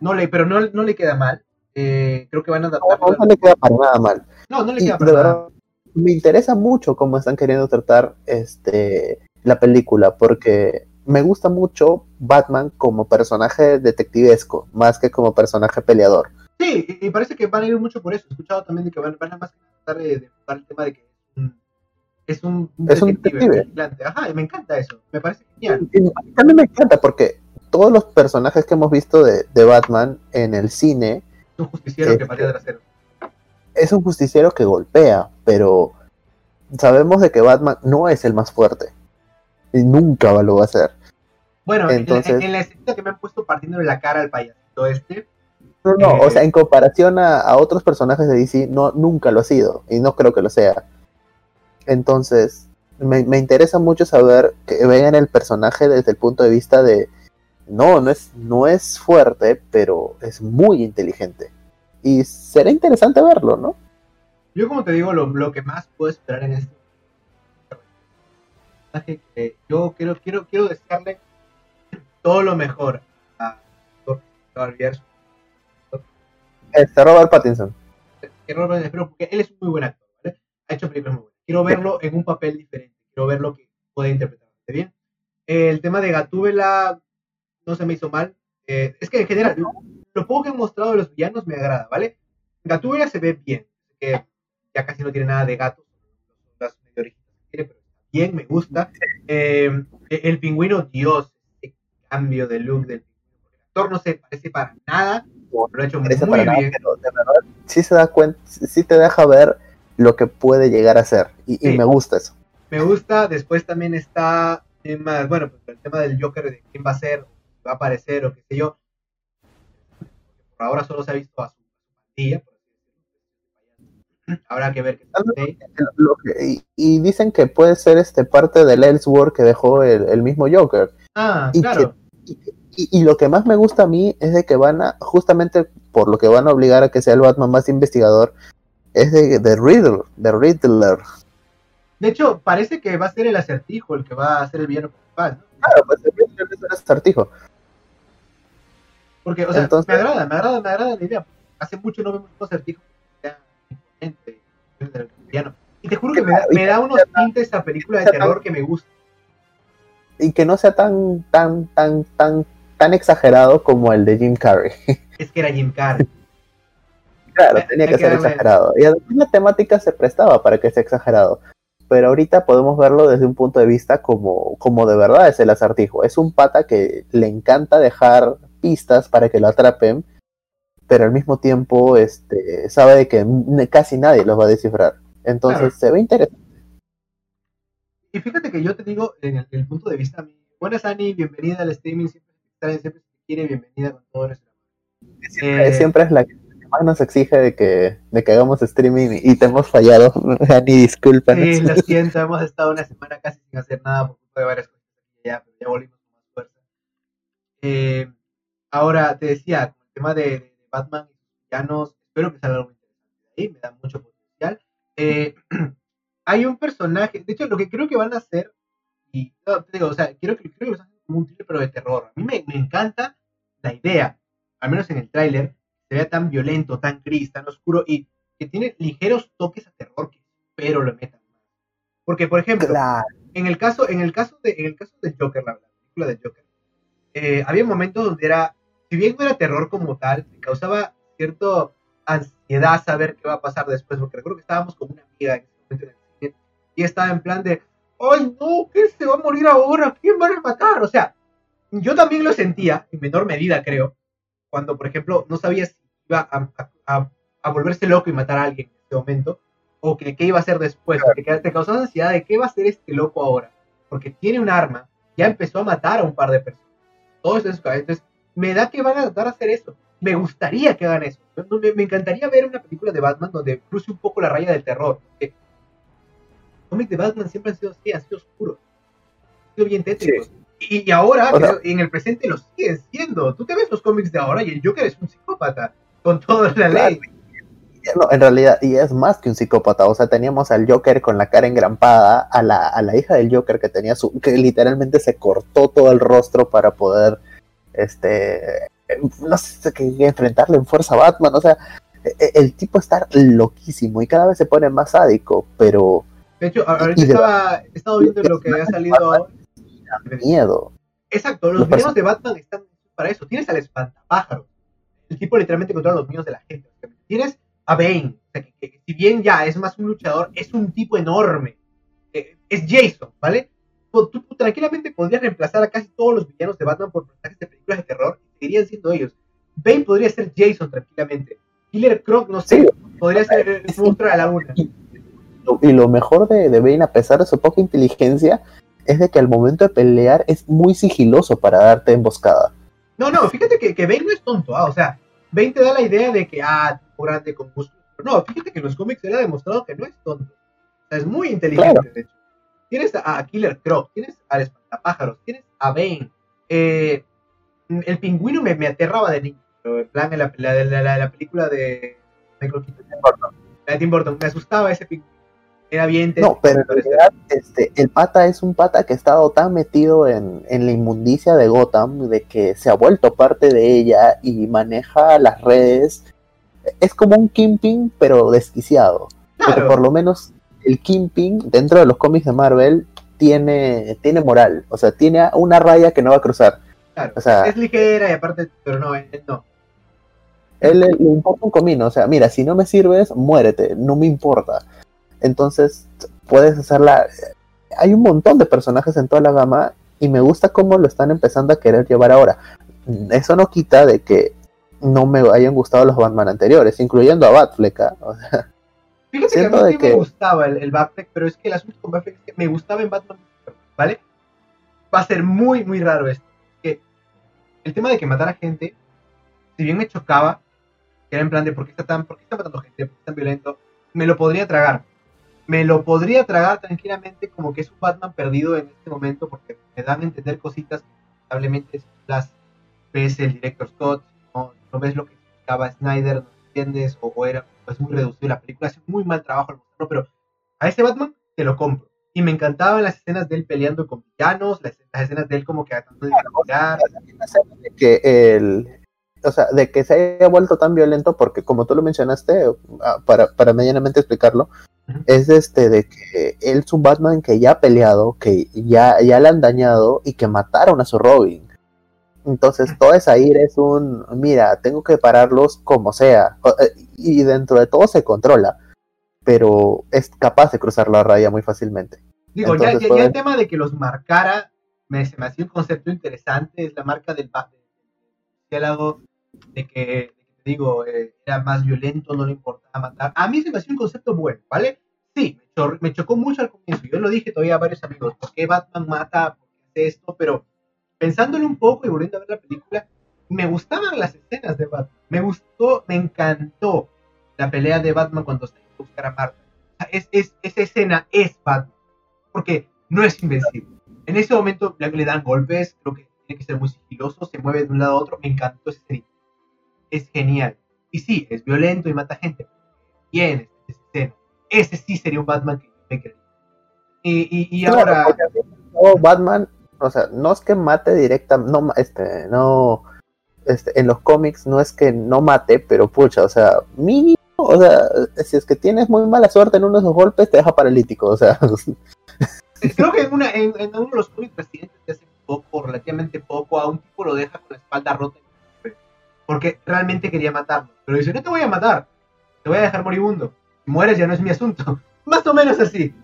No le, pero no, no le queda mal. Eh, creo que van a adaptar. No, no, le queda para nada mal. No, no le queda y, para nada. Me interesa mucho cómo están queriendo tratar este la película, porque me gusta mucho Batman como personaje detectivesco, más que como personaje peleador. Sí, y parece que van a ir mucho por eso. He escuchado también de que van, van a más tratar de, de el tema de que es un, es un detective. Ajá, y me encanta eso. Me parece genial. Y también me encanta porque todos los personajes que hemos visto de, de Batman en el cine. Es un justiciero este, que patea trasero. Es un justiciero que golpea, pero sabemos de que Batman no es el más fuerte. Y nunca lo va a hacer. Bueno, Entonces, en, la, en la escena que me han puesto partiendo de la cara al payasito este, no, no, eh, o sea, en comparación a, a, otros personajes de DC, no, nunca lo ha sido, y no creo que lo sea. Entonces, me, me, interesa mucho saber que vean el personaje desde el punto de vista de, no, no es, no es fuerte, pero es muy inteligente. Y será interesante verlo, ¿no? Yo como te digo, lo, lo que más puedo esperar en este que yo quiero, quiero, quiero desearle todo lo mejor a Robert este, Robert Pattinson. Robert, porque él es un muy buen actor, ¿vale? Ha hecho películas muy buenas. Quiero verlo en un papel diferente, quiero verlo que puede interpretar bien. El tema de Gatúbela no se me hizo mal. Eh, es que en general, lo, lo, poco que han mostrado de los villanos me agrada, ¿vale? Gatúbela se ve bien, que ya casi no tiene nada de gatos, las pero bien, me gusta. Eh, el pingüino, Dios, ese cambio de look del pingüino, el actor no se parece para nada lo ha hecho muy bien. Nada, pero de verdad, sí se da cuenta, sí te deja ver lo que puede llegar a ser. Y, sí. y me gusta eso. Me gusta. Después también está tema, bueno, pues el tema del Joker de quién va a ser, va a aparecer o qué sé yo. Por ahora solo se ha visto a su pandilla, Habrá que ver qué. Y, y, dicen que puede ser este parte del Elseworld que dejó el, el mismo Joker. Ah, y claro. Que, y, y, lo que más me gusta a mí es de que van a, justamente por lo que van a obligar a que sea el Batman más investigador, es de, de Riddler, de Riddler. De hecho, parece que va a ser el acertijo el que va a ser el villano principal. ¿no? Claro, pues el Riddler es el acertijo. Porque, o sea, Entonces, me agrada, me agrada, me agrada la idea. Hace mucho no vemos un acertijo imponente del villano. Y te juro que me da, me da unos tintes a película de terror que me gusta. Y que no sea tan, tan, tan, tan tan exagerado como el de Jim Carrey. Es que era Jim Carrey. Claro, tenía que, ser exagerado. Y además la temática se prestaba para que sea exagerado. Pero ahorita podemos verlo desde un punto de vista como, como de verdad es el acertijo. Es un pata que le encanta dejar pistas para que lo atrapen, pero al mismo tiempo este, sabe de que casi nadie los va a descifrar. Entonces claro. se ve interesante. Y fíjate que yo te digo, en el, punto de vista, buenas Ani, bienvenida al streaming, siempre siempre quiere, bienvenida con todo nuestro Siempre, eh, siempre es la que nos exige de que, de que hagamos streaming y te hemos fallado. Ni disculpas. Sí, lo siento, hemos estado una semana casi sin hacer nada por culpa de varias cosas. Ya, ya volvimos con más fuerza. Eh, ahora, te decía, con el tema de, Batman y sus villanos, espero que salga algo interesante ahí, me da mucho potencial. Eh, hay un personaje, de hecho, lo que creo que van a hacer, y no, te digo, o sea, quiero que, creo que como un thriller, pero de terror. A mí me, me encanta la idea, al menos en el tráiler, se vea tan violento, tan gris, tan oscuro y que tiene ligeros toques a terror que espero lo metan más. Porque, por ejemplo, en el caso, en el caso de, en el caso de Joker, la, película de Joker, eh, había momentos donde era, si bien no era terror como tal, me causaba cierto ansiedad saber qué va a pasar después, porque recuerdo que estábamos con una amiga en ese momento en el cine y estaba en plan de, ay no, ¿qué se va a morir ahora? ¿Quién va a matar? O sea, yo también lo sentía, en menor medida creo, cuando, por ejemplo, no sabía si iba a, volverse loco y matar a alguien en ese momento, o que qué iba a hacer después, porque te causaba ansiedad de qué va a hacer este loco ahora, porque tiene un arma, ya empezó a matar a un par de personas. Todo eso, entonces, me da que van a tratar de hacer eso. Me gustaría que hagan eso. Me, encantaría ver una película de Batman donde cruce un poco la raya del terror. Los cómics de Batman siempre han sido así, han sido oscuros, han sido bien tétricos. Y, ahora, en el presente lo siguen siendo. Tú te ves los cómics de ahora y el Joker es un psicópata, con toda la ley. No, en realidad, y es más que un psicópata. O sea, teníamos al Joker con la cara engrampada, a la, a la hija del Joker que tenía su. que literalmente se cortó todo el rostro para poder. Este. No sé, que, enfrentarle en fuerza a Batman. O sea, e, e, el tipo está loquísimo y cada vez se pone más sádico, pero. De hecho, ahorita estaba, he estado viendo lo que ha salido ahora miedo. Exacto, los villanos de Batman están para eso. Tienes al espantapájaro. El tipo literalmente controla los miedos de la gente. Tienes a Bane, que, si bien ya es más un luchador, es un tipo enorme. Eh, es Jason, ¿vale? Tú, tranquilamente podrías reemplazar a casi todos los villanos de Batman por personajes de películas de terror y seguirían siendo ellos. Bane podría ser Jason tranquilamente. Killer Croc, no sé, podría ser el monstruo de la laguna. Y lo mejor de, de Bane, a pesar de su poca inteligencia, es de que al momento de pelear es muy sigiloso para darte emboscada. No, no, fíjate que, que Bane no es tonto, ah, o sea, Bane te da la idea de que, ah, grande con músculos. No, fíjate que en los cómics él ha demostrado que no es tonto. O sea, es muy inteligente, de hecho. Tienes a, Killer Croc, tienes al espantapájaros, tienes a Bane. Eh, el pingüino me, me, aterraba de niño, en plan, en la, la, la, película de. La de Tim Burton, me asustaba ese pingüino. Era bien No, pero en realidad este, el pata es un pata que ha estado tan metido en, la inmundicia de Gotham de que se ha vuelto parte de ella y maneja las redes. Es como un Kingpin, pero desquiciado. Pero por lo menos el Kingpin, dentro de los cómics de Marvel, tiene, tiene moral. O sea, tiene una raya que no va a cruzar. Claro, o sea, es ligera y aparte, pero no, él no. Él le importa un comino, o sea, mira, si no me sirves, muérete, no me importa. Entonces, puedes hacerla. Hay un montón de personajes en toda la gama y me gusta cómo lo están empezando a querer llevar ahora. Eso no quita de que no me hayan gustado los Batman anteriores, incluyendo a Batfleck. ¿ah? O sea, Fíjate que a mí sí me gustaba el, el, Batfleck, pero es que el asunto con Batfleck es que me gustaba en Batman, ¿vale? Va a ser muy, muy raro esto. Que el tema de que matara gente, si bien me chocaba, que era en plan de por qué está tan, por qué está matando gente, por qué es tan violento, me lo podría tragar me lo podría tragar tranquilamente como que es un Batman perdido en este momento porque me dan a entender cositas que probablemente las ves el director Scott, no, no ves lo que explicaba Snyder, no entiendes, o, era pues muy reducido. La película hace muy mal trabajo al mostrarlo, pero a ese Batman te lo compro. Y me encantaban las escenas de él peleando con villanos, las, escenas de él como que tratando de que el, o sea, de que se haya vuelto tan violento, porque como tú lo mencionaste, ah, para, para medianamente explicarlo, es este de que él es un Batman que ya ha peleado, que ya, ya le han dañado y que mataron a su Robin. Entonces toda esa ira es un, mira, tengo que pararlos como sea. Eh, y dentro de todo se controla, pero es capaz de cruzar la raya muy fácilmente. Digo, ya, el tema de que los marcara, me, se me hacía un concepto interesante, es la marca del Batman, de que digo, eh, era más violento, no le importaba matar. A mí se me hacía un concepto bueno, ¿vale? Sí, me, chocó mucho al comienzo. Yo lo dije todavía a varios amigos, ¿por qué Batman mata? ¿Por qué hace esto? Pero pensándolo un poco y volviendo a ver la película, me gustaban las escenas de Batman. Me gustó, me encantó la pelea de Batman cuando a buscar a Marta. es, es, esa escena es Batman. Porque no es invencible. En ese momento le dan golpes, creo que tiene que ser muy sigiloso, se mueve de un lado a otro. Me encantó ese escena. Es genial. Y sí, es violento y mata gente. Bien, escena. Ese sí sería un Batman que me creí. Y, y, ahora. Batman, o sea, no es que mate directa, no, este, no, este, en los cómics no es que no mate, pero pucha, o sea, mínimo, o sea, si es que tienes muy mala suerte en uno de esos golpes, te deja paralítico, o sea. Creo que en, una, en, uno de los cómics recientes hace poco, relativamente poco, a un tipo lo deja con la espalda rota porque realmente quería matarlo. Pero dice, no te voy a matar, te voy a dejar moribundo. Si mueres ya no es mi asunto. Más o menos así.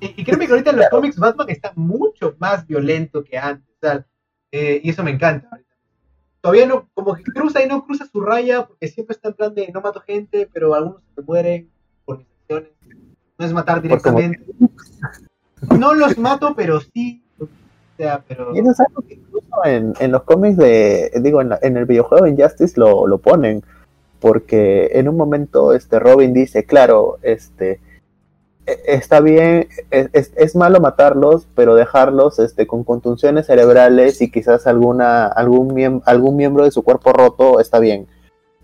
Y, créeme que ahorita en los cómics Batman está mucho más violento que antes. Eh, y eso me encanta. Todavía no, como que cruza y no cruza su raya, porque siempre está en plan de no mato gente, pero algunos se mueren por mis acciones. No es matar directamente. No los mato, pero sí. O sea, pero... Y eso es algo que incluso en, en los cómics de, digo, en, en el videojuego Injustice lo, lo ponen, porque en un momento este Robin dice, claro, este e, está bien, e, es, es, malo matarlos, pero dejarlos este, con contunciones cerebrales y quizás alguna, algún, algún miembro de su cuerpo roto está bien.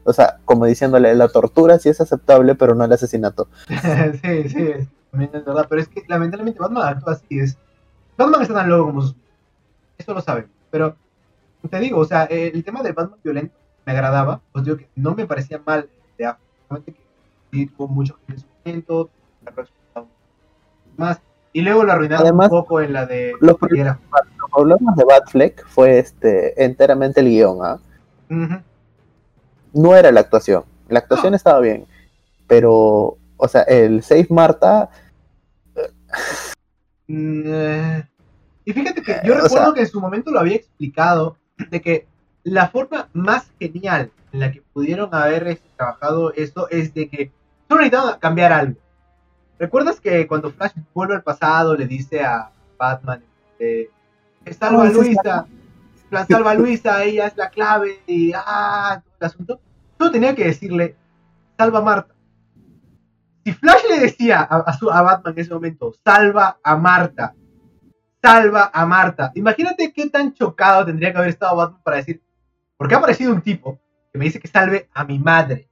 O sea, como diciéndole, la tortura sí es aceptable, pero no el asesinato. sí, sí, también es verdad, pero es que lamentablemente Batman actúa así, es... Batman está tan loco como sus... Eso lo saben, pero te digo, o sea, el tema del Batman violento me agradaba, pues digo que no me parecía mal, de que sí tuvo mucho sufrimiento, más. Y luego lo arruinaron un poco en la de. Los, problemas de Batfleck fue este enteramente el guion, ¿ah? No era la actuación. La actuación estaba bien. Pero, o sea, el Save Marta. Mm, eh, y fíjate que yo recuerdo que en su momento lo había explicado de que la forma más genial en la que pudieron haber este, trabajado esto es de que solo necesitaban cambiar algo. ¿Recuerdas que cuando Flash vuelve al pasado le dice a Batman, eh, salva a Luisa, salva a Luisa, ella es la clave y ah, todo el asunto? Yo tenía que decirle, salva a Marta. Si Flash le decía a, a, Batman en ese momento, salva a Marta, salva a Marta, imagínate qué tan chocado tendría que haber estado Batman para decir, porque ha aparecido un tipo que me dice que salve a mi madre.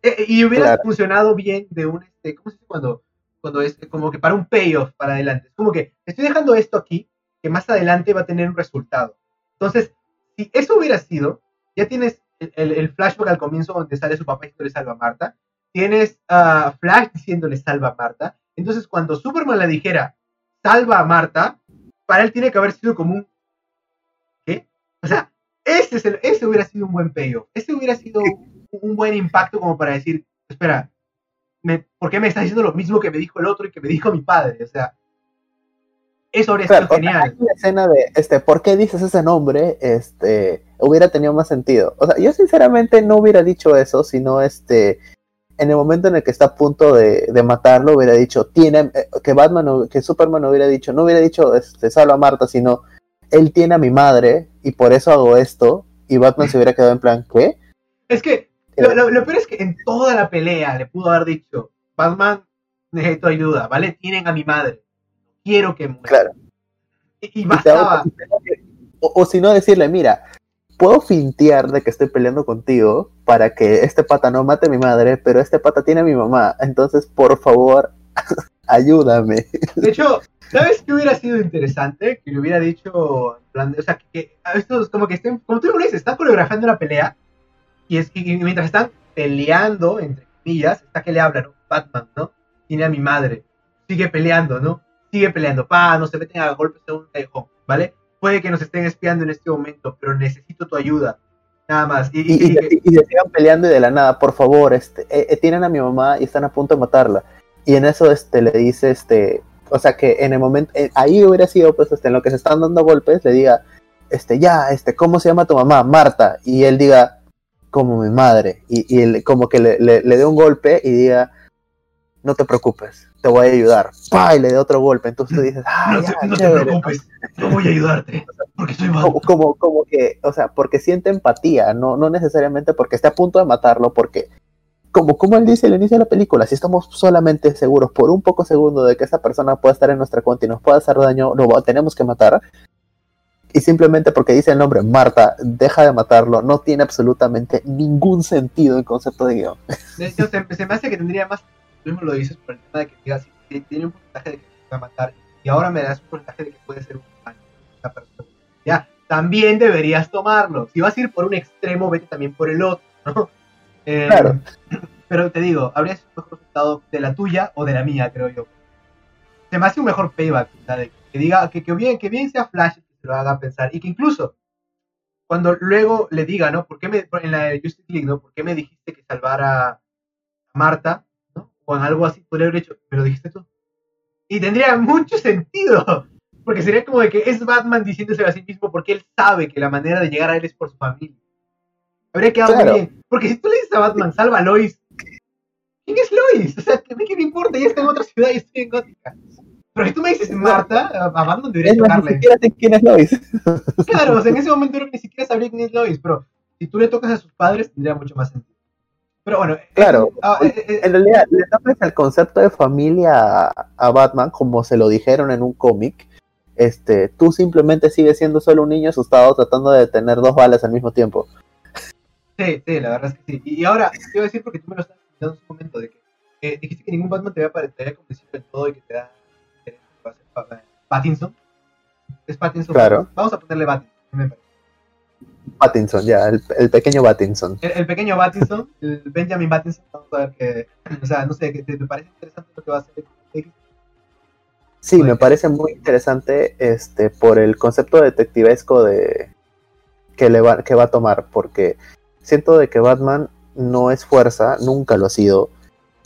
Eh, eh, y hubiera funcionado bien de un, este, ¿cómo se dice cuando? cuando es como que para un payoff para adelante. Es como que estoy dejando esto aquí, que más adelante va a tener un resultado. Entonces, si eso hubiera sido, ya tienes el, flashback al comienzo donde sale su papá y le salva a Marta, tienes a Flash diciéndole salva a Marta, entonces cuando Superman le dijera salva a Marta, para él tiene que haber sido como un ¿qué? O sea, ese, es el, ese hubiera sido un buen payoff, ese hubiera sido un buen impacto como para decir, espera, ¿por qué me está diciendo lo mismo que me dijo el otro y que me dijo mi padre? O sea, eso habría sido genial. La escena de, este, ¿por qué dices ese nombre? Este, hubiera tenido más sentido. O sea, yo sinceramente no hubiera dicho eso, sino este, en el momento en el que está a punto de, matarlo, hubiera dicho, tiene, eh, que Batman, que Superman hubiera dicho, no hubiera dicho, este, salva a Marta, sino, él tiene a mi madre y por eso hago esto, y Batman se hubiera quedado en plan, ¿qué? Es que lo, peor es que en toda la pelea le pudo haber dicho, Batman, necesito ayuda, ¿vale? Tienen a mi madre. Quiero que muera. Claro. Y, bastaba. O, si no decirle, mira, puedo fintear de que estoy peleando contigo para que este pata no mate a mi madre, pero este pata tiene a mi mamá. Entonces, por favor, ayúdame. De hecho, ¿sabes qué hubiera sido interesante? Que le hubiera dicho, plan, o sea, que, esto es como que estén, como tú lo dices, están coreografiando una pelea y, es, que mientras están peleando, entre comillas, está que le habla, ¿no? Batman, ¿no? Tiene a mi madre. Sigue peleando, ¿no? Sigue peleando. Pa, no se meten a golpes en un callejón, ¿vale? Puede que nos estén espiando en este momento, pero necesito tu ayuda. Nada más. Y, y, y, sigan peleando y de la nada, por favor, este, eh, eh, tienen a mi mamá y están a punto de matarla. Y en eso este, le dice, este, o sea que en el momento, eh, ahí hubiera sido, pues, este, en lo que se están dando golpes, le diga, este, ya, este, ¿cómo se llama tu mamá? Marta. Y él diga, como mi madre y, y como que le, le, dé un golpe y diga, no te preocupes, te voy a ayudar. ¡Pah! Y le da otro golpe. Entonces tú dices, ah, no, ya, te, no te chévere". preocupes, no voy a ayudarte, porque soy Batman. como, como, como que, o sea, porque siente empatía, no, no necesariamente porque esté a punto de matarlo, porque, como, como él dice al inicio de la película, si estamos solamente seguros por un poco segundo de que esa persona pueda estar en nuestra cuenta y nos pueda hacer daño, lo tenemos que matar. Y simplemente porque dice el nombre Marta, deja de matarlo, no tiene absolutamente ningún sentido en concepto de guion. De hecho, se, se me hace que tendría más, tú mismo lo dices, por el tema de que digas, sí, tiene un porcentaje de que te va a matar, y ahora me das un porcentaje de que puede ser un humano, persona. Ya, también deberías tomarlo. Si vas a ir por un extremo, vete también por el otro, ¿no? Eh, Claro. Pero te digo, habría sido un mejor resultado de la tuya o de la mía, creo yo. Se me hace un mejor payback, de que diga, que, que bien, que bien sea Flash que se lo haga pensar, y que incluso cuando luego le diga, ¿no? ¿Por qué me, en la de Justice League, ¿no? ¿Por qué me dijiste que salvara a Marta. O algo así, podría haber hecho, me lo dijiste tú. Y tendría mucho sentido, porque sería como de que es Batman diciéndose a sí mismo porque él sabe que la manera de llegar a él es por su familia. Habría quedado Claro. muy bien. Porque si tú le dices a Batman, salva a Lois, ¿quién es Lois? O sea, a mí que me importa, ya está en otra ciudad y estoy en Gótica. Pero si tú me dices Marta, a Batman debería más, ni tocarle. siquiera sé quién es Lois. Claro, o sea, en ese momento yo ni siquiera sabría quién es Lois, pero si tú le tocas a sus padres tendría mucho más sentido. Pero bueno, Claro. eh, ah, eh, eh, En realidad, le tocas el concepto de familia a, Batman, como se lo dijeron en un cómic. Este, tú simplemente sigues siendo solo un niño asustado tratando de tener dos balas al mismo tiempo. sí, sí, la verdad es que sí. Y ahora, te iba a decir porque tú me lo estás comentando en su momento de que eh, dijiste que ningún Batman te había, pare- te había convencido de todo y que te da Pattinson. Es Pattinson. Claro. Vamos a ponerle Pattinson. me parece. Pattinson, ya, el, el pequeño Pattinson. El, el pequeño Pattinson, el Benjamin Pattinson, vamos a ver que, o sea, no sé, que te, te parece interesante lo que va a hacer. Sí, me parece muy interesante este, por el concepto detectivesco de que, le va, que va a tomar, porque siento de que Batman no es fuerza, nunca lo ha sido,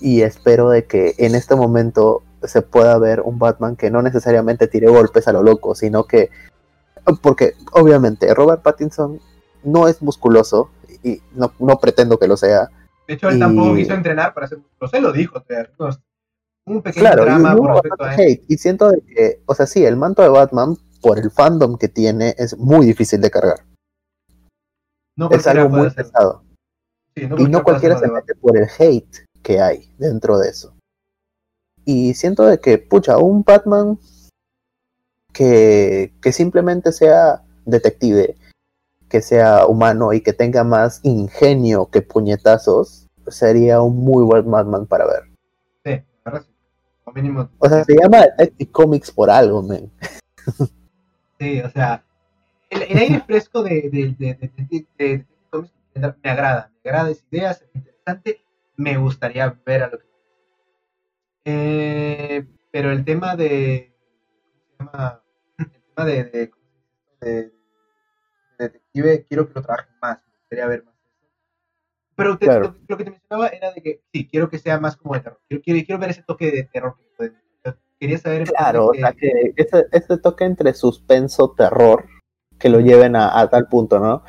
y espero de que en este momento se pueda ver un Batman que no necesariamente tire golpes a lo loco, sino que, porque obviamente Robert Pattinson no es musculoso, y no, no pretendo que lo sea, De hecho, él Y- tampoco quiso entrenar para ser músculo. Él lo dijo, un pequeño Claro, drama por respecto a hate, y siento de que, o sea, sí, el manto de Batman, por el fandom que tiene, es muy difícil de cargar. No Es algo muy pesado. Sí, Y no cualquiera se mete por el hate que hay dentro de eso. Y siento de que, pucha, un Batman que, que simplemente sea detective, que sea humano y que tenga más ingenio que puñetazos, sería un muy buen Batman para ver. Sí, sí. O mínimo. O sea, se llama Detective Comics por algo, men. Sí, o sea, el, el aire fresco de, de, de, de, cómics me agrada, me agrada esa idea, es interesante, me gustaría ver a lo que... Eh, pero el tema de... ¿Cómo se llama? Tema de, detective, quiero que lo trabajen más, me gustaría ver más. Pero te- Claro. lo, lo que te mencionaba era de que sí, quiero que sea más como de terror, quiero, quiero, quiero ver ese toque de terror que pueden- Quería saber... Claro, o sea, que ese, ese toque entre suspenso, terror, que lo lleven a, a tal punto, ¿no?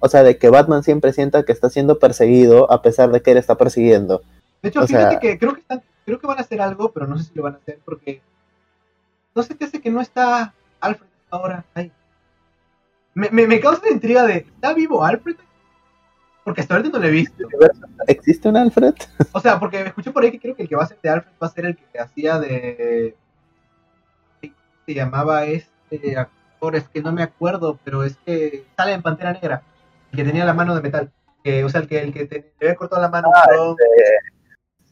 O sea, de que Batman siempre sienta que está siendo perseguido a pesar de que él está persiguiendo. De hecho, O fíjate sea- que creo que están, creo que van a hacer algo, pero no sé si lo van a hacer porque no sé qué hace que no está Alfred ahora ahí. Me, me, me causa la intriga de ¿está vivo Alfred? Porque hasta ahorita no lo he visto. ¿Existe un Alfred? O sea, porque escuché por ahí que creo que el que va a ser de Alfred va a ser el que hacía de ¿cómo se llamaba este actor? Es que no me acuerdo, pero es que sale en Pantera Negra, el que tenía la mano de metal. Que, o sea, el que, el que te, le había cortado la mano. a un clon.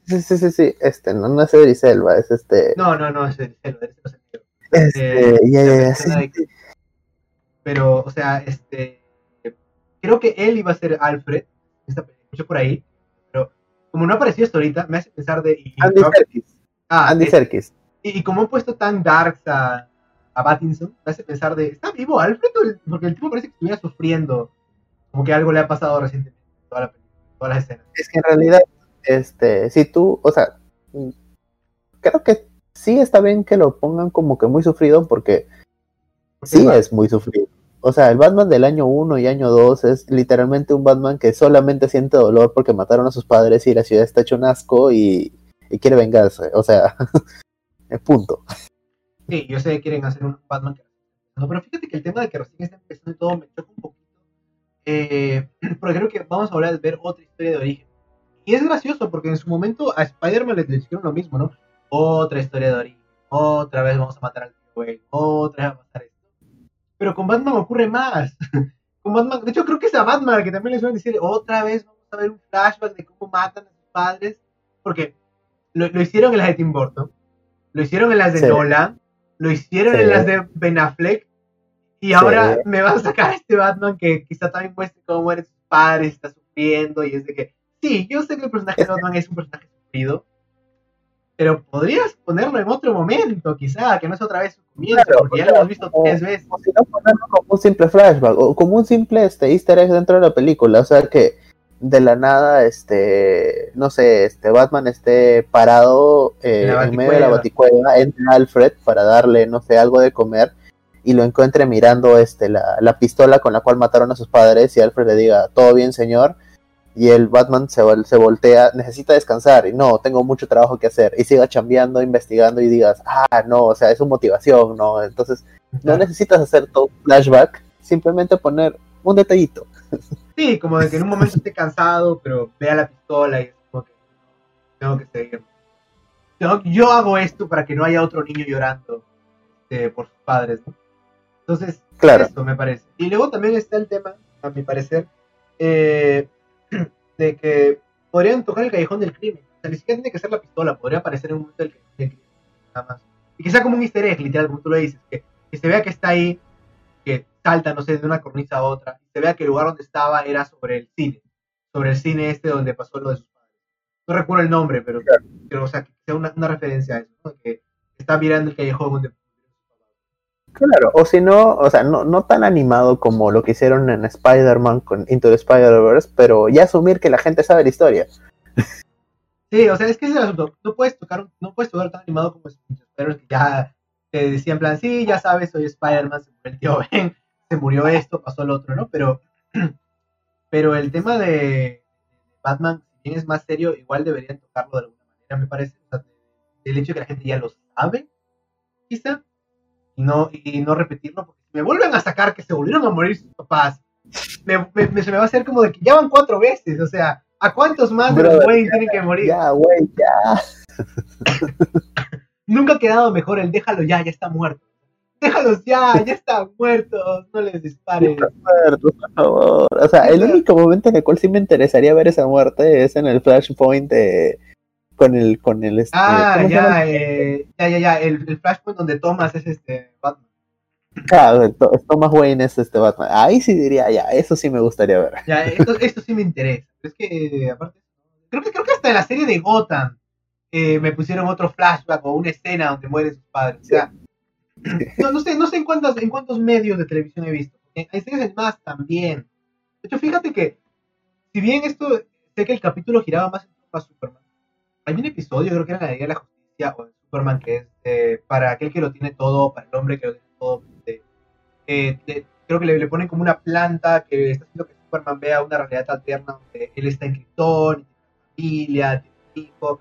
Sí, sí, sí, sí. Este, no, no es Idris Elba, es este. No, no, no, es el, el, el, el- Este, eh, ya, ya, sí. Pero, o sea, este. Creo que él iba a ser Alfred. Esta escuché por ahí. Pero como no ha aparecido hasta ahorita, me hace pensar de. y- Andy Serkis. ah, Andy Serkis. y, y como han puesto tan darks a, a Pattinson, me hace pensar de. ¿Está vivo Alfred? Porque el tipo parece que estuviera sufriendo. Como que algo le ha pasado recientemente. en Toda la todas las escenas. Es que en realidad, este, si tú, o sea, creo que sí está bien que lo pongan como que muy sufrido porque sí es muy sufrido. O sea, el Batman del año 1 y año 2 es literalmente un Batman que solamente siente dolor porque mataron a sus padres y la ciudad está hecho un asco y, y quiere vengarse, o sea, es punto. Sí, yo sé que quieren hacer un Batman que no, pero fíjate que el tema de que recién está empezando y todo me choca un poquito, eh, porque creo que vamos a hablar de ver otra historia de origen. Y es gracioso porque en su momento a Spider-Man le hicieron lo mismo, ¿no? Otra historia de origen, otra vez vamos a matar al tío otra vez va a pasar esto. Pero con Batman ocurre más. con Batman, de hecho creo que es a Batman que también le suelen decir, otra vez vamos a ver un flashback de cómo matan a sus padres, porque lo, hicieron en las de Tim Burton, lo hicieron en las de Nolan, lo hicieron en las de Ben Affleck, y ahora me va a sacar este Batman que quizá también muestre cómo muere su padre, está sufriendo, y es de que, sí, yo sé que el personaje de Batman es un personaje sufrido, pero podrías ponerlo en otro momento, quizá, que no es otra vez su comienzo, porque ya lo hemos visto tres veces. O si no, ponerlo como un simple flashback, o como un simple este, easter egg dentro de la película, o sea que de la nada, este, no sé, este Batman esté parado eh, en medio de la baticueva, entre Alfred para darle, no sé, algo de comer, y lo encuentre mirando este, la, la pistola con la cual mataron a sus padres, y Alfred le diga, todo bien señor, y el Batman se, se voltea, necesita descansar y no, tengo mucho trabajo que hacer y siga chambeando, investigando y digas, ah, no, o sea, es su motivación, ¿no? Entonces, no necesitas hacer todo flashback, simplemente poner un detallito. Sí, como de que en un momento esté cansado, pero vea la pistola y es como que tengo que seguir. Yo, hago esto para que no haya otro niño llorando este, por sus padres, ¿no? Entonces, claro. esto me parece. Y luego también está el tema, a mi parecer, eh, de que podrían tocar el callejón del crimen. O sea, ni siquiera tiene que ser la pistola, podría aparecer en un momento del crimen, nada más. Y que sea como un easter egg, literal, como tú lo dices, que, se vea que está ahí, que salta, no sé, de una cornisa a otra, y se vea que el lugar donde estaba era sobre el cine, sobre el cine este donde pasó lo de sus padres. No recuerdo el nombre, pero, o sea, que sea una, referencia a eso, que está mirando el callejón donde Claro, o si no, o sea, no, no tan animado como lo que hicieron en Spider-Man con Into the Spider-Verse, pero ya asumir que la gente sabe la historia. Sí, o sea, es que es el asunto. No puedes tocar, no puedes tocar tan animado como Spider-Man, que ya te decía en plan, sí, ya sabes, soy Spider-Man, se murió se murió esto, pasó lo otro, ¿no? Pero, pero el tema de Batman, si bien es más serio, igual deberían tocarlo de alguna manera, me parece. O sea, el hecho de que la gente ya lo sabe, quizá, y no, y no repetirlo, porque si me vuelven a sacar que se volvieron a morir sus papás, me, se me va a hacer como de que ya van cuatro veces, o sea, ¿a cuántos más de los Wayne tienen que morir? Ya, güey, ya. Nunca ha quedado mejor el déjalo ya, ya está muerto. Déjalos ya, ya están muertos, no les dispares. Muertos, por favor. O sea, el único momento en el cual sí me interesaría ver esa muerte es en el Flashpoint de, con el, con el este, ah, ya, eh, ya, ya, ya, el, el, Flashpoint donde Thomas es este Batman. Claro, Thomas Wayne es este Batman. Ahí sí diría, ya, eso sí me gustaría ver. Ya, esto, esto sí me interesa. Es que, aparte, creo que, creo que hasta en la serie de Gotham eh, me pusieron otro flashback o una escena donde mueren sus padres. O sea, no, no, sé, no sé en, cuántos, en cuántos medios de televisión he visto. Hay series más también. De hecho, fíjate que, si bien esto, sé que el capítulo giraba más en torno a Superman, hay un episodio, creo que era la Liga de la Justicia o de Superman, que es eh, para aquel que lo tiene todo, para el hombre que lo tiene todo. Eh, creo que le, le, ponen como una planta que está haciendo que Superman vea una realidad alterna donde él está en Krypton, tiene familia, tiene hijo.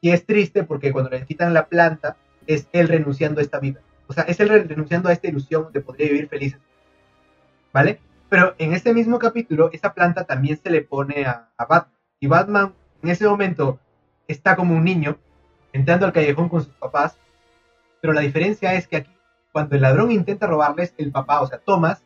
Y es triste porque cuando le quitan la planta, es él renunciando a esta vida. O sea, es él renunciando a esta ilusión de podría vivir feliz. ¿Vale? Pero en ese mismo capítulo, esa planta también se le pone a, a Batman. Y Batman en ese momento está como un niño entrando al callejón con sus papás, pero la diferencia es que aquí, cuando el ladrón intenta robarles, el papá, o sea, Thomas,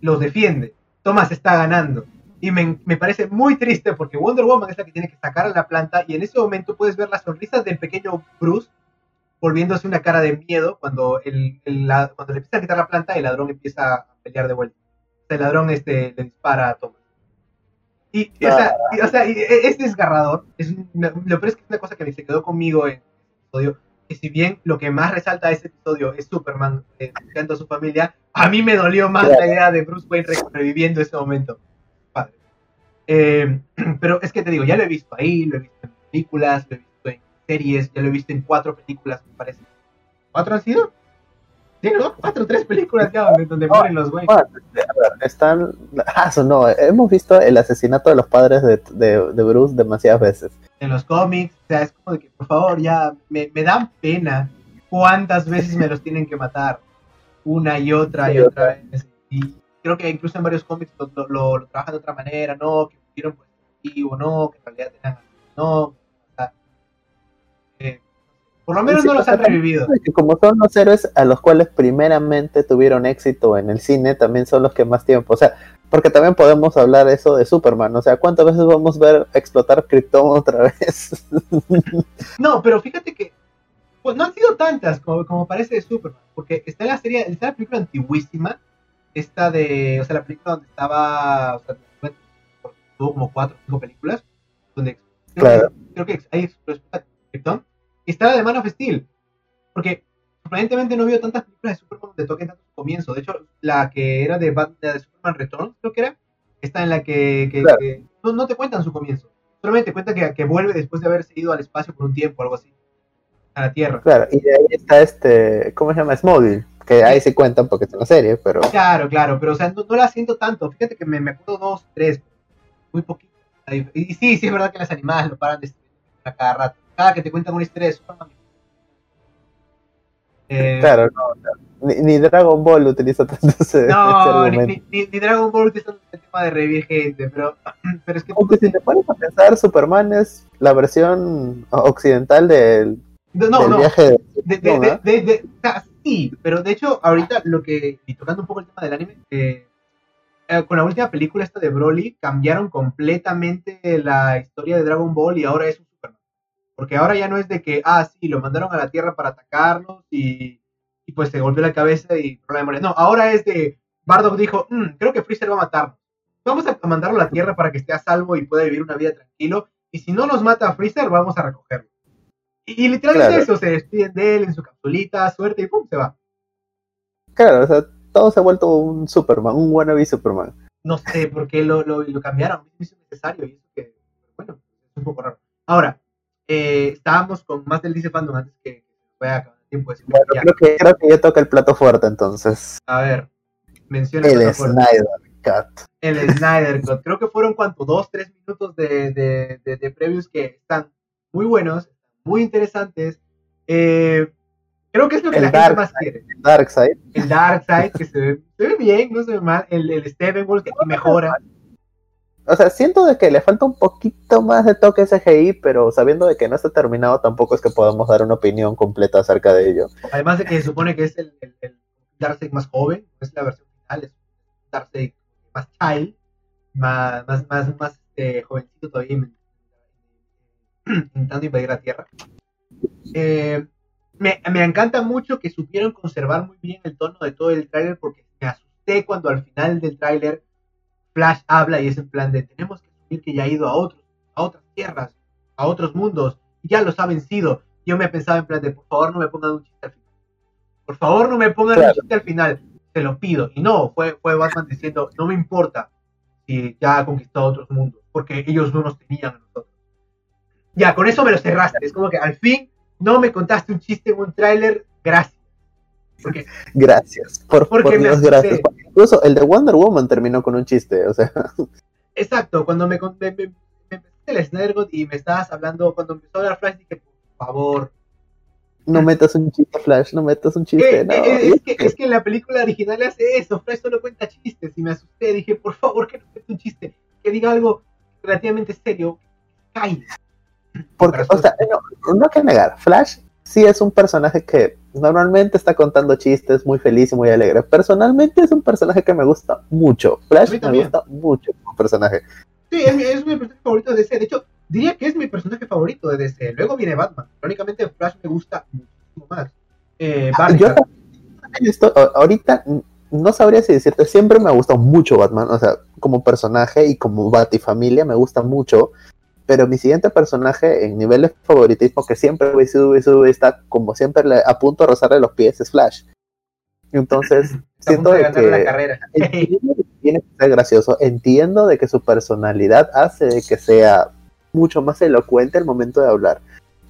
los defiende. Thomas está ganando. Y me, parece muy triste porque Wonder Woman es la que tiene que sacar a la planta y en ese momento puedes ver las sonrisas del pequeño Bruce volviéndose una cara de miedo cuando, el, cuando le empieza a quitar la planta el ladrón empieza a pelear de vuelta. el ladrón este, le dispara a Thomas. Y, o sea, e, es desgarrador. Es, lo peor es que es una cosa que se quedó conmigo en el episodio. Que si bien lo que más resalta a ese episodio es Superman eh, a su familia, a mí me dolió más la idea de Bruce Wayne reviviendo ese momento. Padre. Eh, pero es que te digo, ya lo he visto ahí, lo he visto en películas, lo he visto en series, ya lo he visto en cuatro películas, me parece. ¿Cuatro han sido? ¿No? Cuatro, tres películas ya donde, mueren los güeyes. están. Ah, no, hemos visto el asesinato de los padres de, de, Bruce demasiadas veces. En los cómics, o sea, es como de que, por favor, ya me, me dan pena cuántas veces me los tienen que matar. Una y otra y otra vez. Y creo que incluso en varios cómics lo, lo, trabajan de otra manera, ¿no? Que pusieron por o no, que en realidad tenían. No, por lo menos no los han revivido. como son los héroes a los cuales primeramente tuvieron éxito en el cine, también son los que más tiempo. O sea, porque también podemos hablar eso de Superman. O sea, ¿cuántas veces vamos a ver explotar Krypton otra vez? no, pero fíjate que pues no han sido tantas como, parece de Superman. Porque está en la serie, está la película antiguísima. Esta de, o sea, la película donde estaba, o sea, tuvo como cuatro o cinco películas. Donde creo, que, creo que hay Krypton está la de Man of Steel. Porque sorprendentemente no veo tantas películas de Superman donde toquen tanto su comienzo. De hecho, la que era de, de Superman Returns, creo que era, está en la que, no, te cuentan su comienzo. Solamente te cuentan que, que, vuelve después de haberse ido al espacio por un tiempo, algo así. A la Tierra. Claro, y de ahí está este, ¿cómo se llama? Smallville. Que ahí se cuentan porque es una serie, pero. Claro, claro, pero o sea, no, la siento tanto. Fíjate que me, me acuerdo dos, tres, muy poquito. Y sí, sí, es verdad que las animadas lo paran de a cada rato cada que te cuentan una historia de Superman. Eh, claro, no, ni, Dragon Ball utiliza tanto ese, no, ni, ni, Dragon Ball utiliza el tema de revivir gente, pero, pero es que... Aunque si te pones a pensar, Superman es la versión occidental del, no, no, viaje de, de, de, de, sí, pero de hecho ahorita lo que, y tocando un poco el tema del anime, eh, eh, con la última película esta de Broly cambiaron completamente la historia de Dragon Ball y ahora es un porque ahora ya no es de que, ah, sí, lo mandaron a la Tierra para atacarlos y, y pues se golpeó la cabeza y problemas. No, ahora es de, Bardock dijo, mm, creo que Freezer va a matarnos. Vamos a mandarlo a la Tierra para que esté a salvo y pueda vivir una vida tranquilo. Y si no nos mata a Freezer, vamos a recogerlo. Y, literalmente eso, se despiden de él en su capsulita, suerte y pum, se va. Claro, o sea, todo se ha vuelto un Superman, un wannabe Superman. No sé por qué lo, lo, lo cambiaron, es necesario y eso que, bueno, es un poco raro. Ahora, eh, estábamos con más del Dice Fandom antes que fue a acabar el tiempo. De bueno, creo que, creo que ya toca el plato fuerte entonces. A ver, menciona el, Snyder Cut. El Snyder Cut. Creo que fueron cuánto, dos, tres minutos de, de, de, de previews que están muy buenos, muy interesantes. Eh, creo que es lo que la gente más quiere. El Dark Side. El Dark Side, que se ve, se ve bien, no se ve mal. El, el Steven Wolf, que mejora o sea, siento de que le falta un poquito más de toque CGI, pero sabiendo de que no está terminado, tampoco es que podamos dar una opinión completa acerca de ello. Además de que se supone que es el, el, Darkseid más joven, es la versión final, es Darkseid más child, más, más, más, más este, jovencito todavía intentando invadir la Tierra. Eh, me, me, encanta mucho que supieron conservar muy bien el tono de todo el tráiler porque me asusté cuando al final del tráiler Flash habla y es en plan de tenemos que asumir que ya ha ido a otros, a otras tierras, a otros mundos, y ya los ha vencido. Yo me pensaba en plan de por favor no me pongan un chiste al final. Por favor no me pongan un chiste al final. Se lo pido. Y no, fue, fue Batman diciendo, no me importa si ya ha conquistado otros mundos, porque ellos no nos tenían a nosotros. Ya, con eso me lo cerraste. Es como que al fin no me contaste un chiste en un tráiler, gracias. Gracias, por, porque Dios, gracias. Incluso el de Wonder Woman terminó con un chiste, o sea. Exacto, cuando me, me, me, el Snyder y me estabas hablando, cuando empezó a hablar Flash, dije, por favor. No metas un chiste, Flash, no metas un chiste. No. Es, que, es que en la película original hace eso, Flash solo cuenta chistes y me asusté, dije, por favor, que no cuente un chiste, que diga algo relativamente serio, cae. Porque, o sea, no, no hay que negar, Flash sí es un personaje que normalmente está contando chistes muy feliz y muy alegre. Personalmente es un personaje que me gusta mucho. Flash me gusta mucho como personaje. Sí, es mi, es mi, personaje favorito de DC. De hecho, diría que es mi personaje favorito de DC. Luego viene Batman. Irónicamente, Flash me gusta muchísimo más. Eh, yo ahorita no sabría si decirte, siempre me ha gustado mucho Batman, o sea, como personaje y como Batifamilia me gusta mucho, pero mi siguiente personaje en nivel de favoritismo, que siempre sube, sube, está como siempre a punto de rozarle los pies, es Flash. Entonces, siento de que la carrera. tiene que ser gracioso. Entiendo de que su personalidad hace de que sea mucho más elocuente al momento de hablar.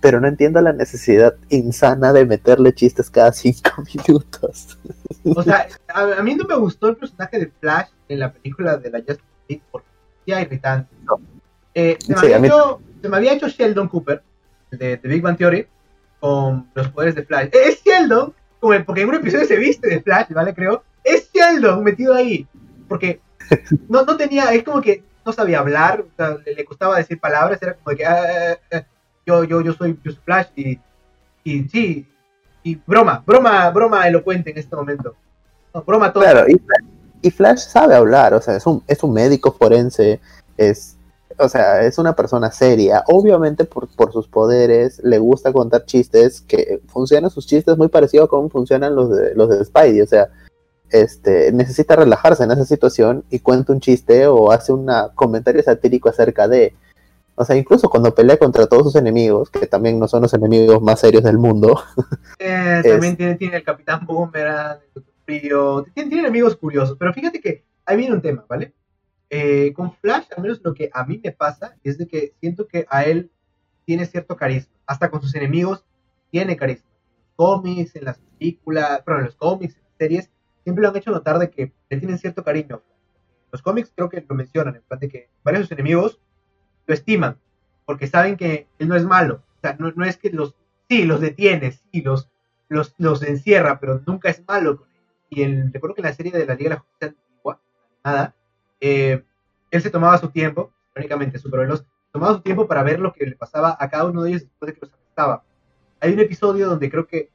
pero no entiendo la necesidad insana de meterle chistes cada cinco minutos. O sea, a, mí no me gustó el personaje de Flash en la película de la Justice League porque era irritante. Eh, se, me había hecho, Sheldon Cooper, de, de Big Bang Theory, con los poderes de Flash. Es Sheldon, como porque en un episodio se viste de Flash, ¿vale? Creo. Es Sheldon metido ahí. Porque no, no tenía, es como que no sabía hablar, o sea, le, costaba decir palabras, era como que ah, ah, ah, yo, yo, yo soy, Flash y, y sí, y broma, broma, broma elocuente en este momento. broma todo. Claro, y, y, Flash sabe hablar, o sea, es un, es un médico forense, es o sea, es una persona seria. Obviamente por, por, sus poderes le gusta contar chistes que funcionan sus chistes muy parecido a cómo funcionan los de, los de Spidey. O sea, este, necesita relajarse en esa situación y cuenta un chiste o hace un comentario satírico acerca de... O sea, incluso cuando pelea contra todos sus enemigos, que también no son los enemigos más serios del mundo. Eh, también tiene, tiene, el Capitán Boomerang, el Frío, tiene, tiene enemigos curiosos, pero fíjate que ahí viene un tema, ¿vale? Eh, con Flash, al menos lo que a mí me pasa es de que siento que a él tiene cierto carisma. Hasta con sus enemigos tiene carisma. Cómics, en las películas, pero en los cómics, en las series, siempre lo han hecho notar de que le tienen cierto cariño. Los cómics creo que lo mencionan, en plan de que varios de sus enemigos lo estiman, porque saben que él no es malo. O sea, no, es que los, sí, los detiene, sí, los, los, los encierra, pero nunca es malo. Y el, recuerdo que en la serie de la Liga de la Justicia Antigua, nada, eh, él se tomaba su tiempo, únicamente superhéroes, tomaba su tiempo para ver lo que le pasaba a cada uno de ellos después de que los arrestaba. Hay un episodio donde creo que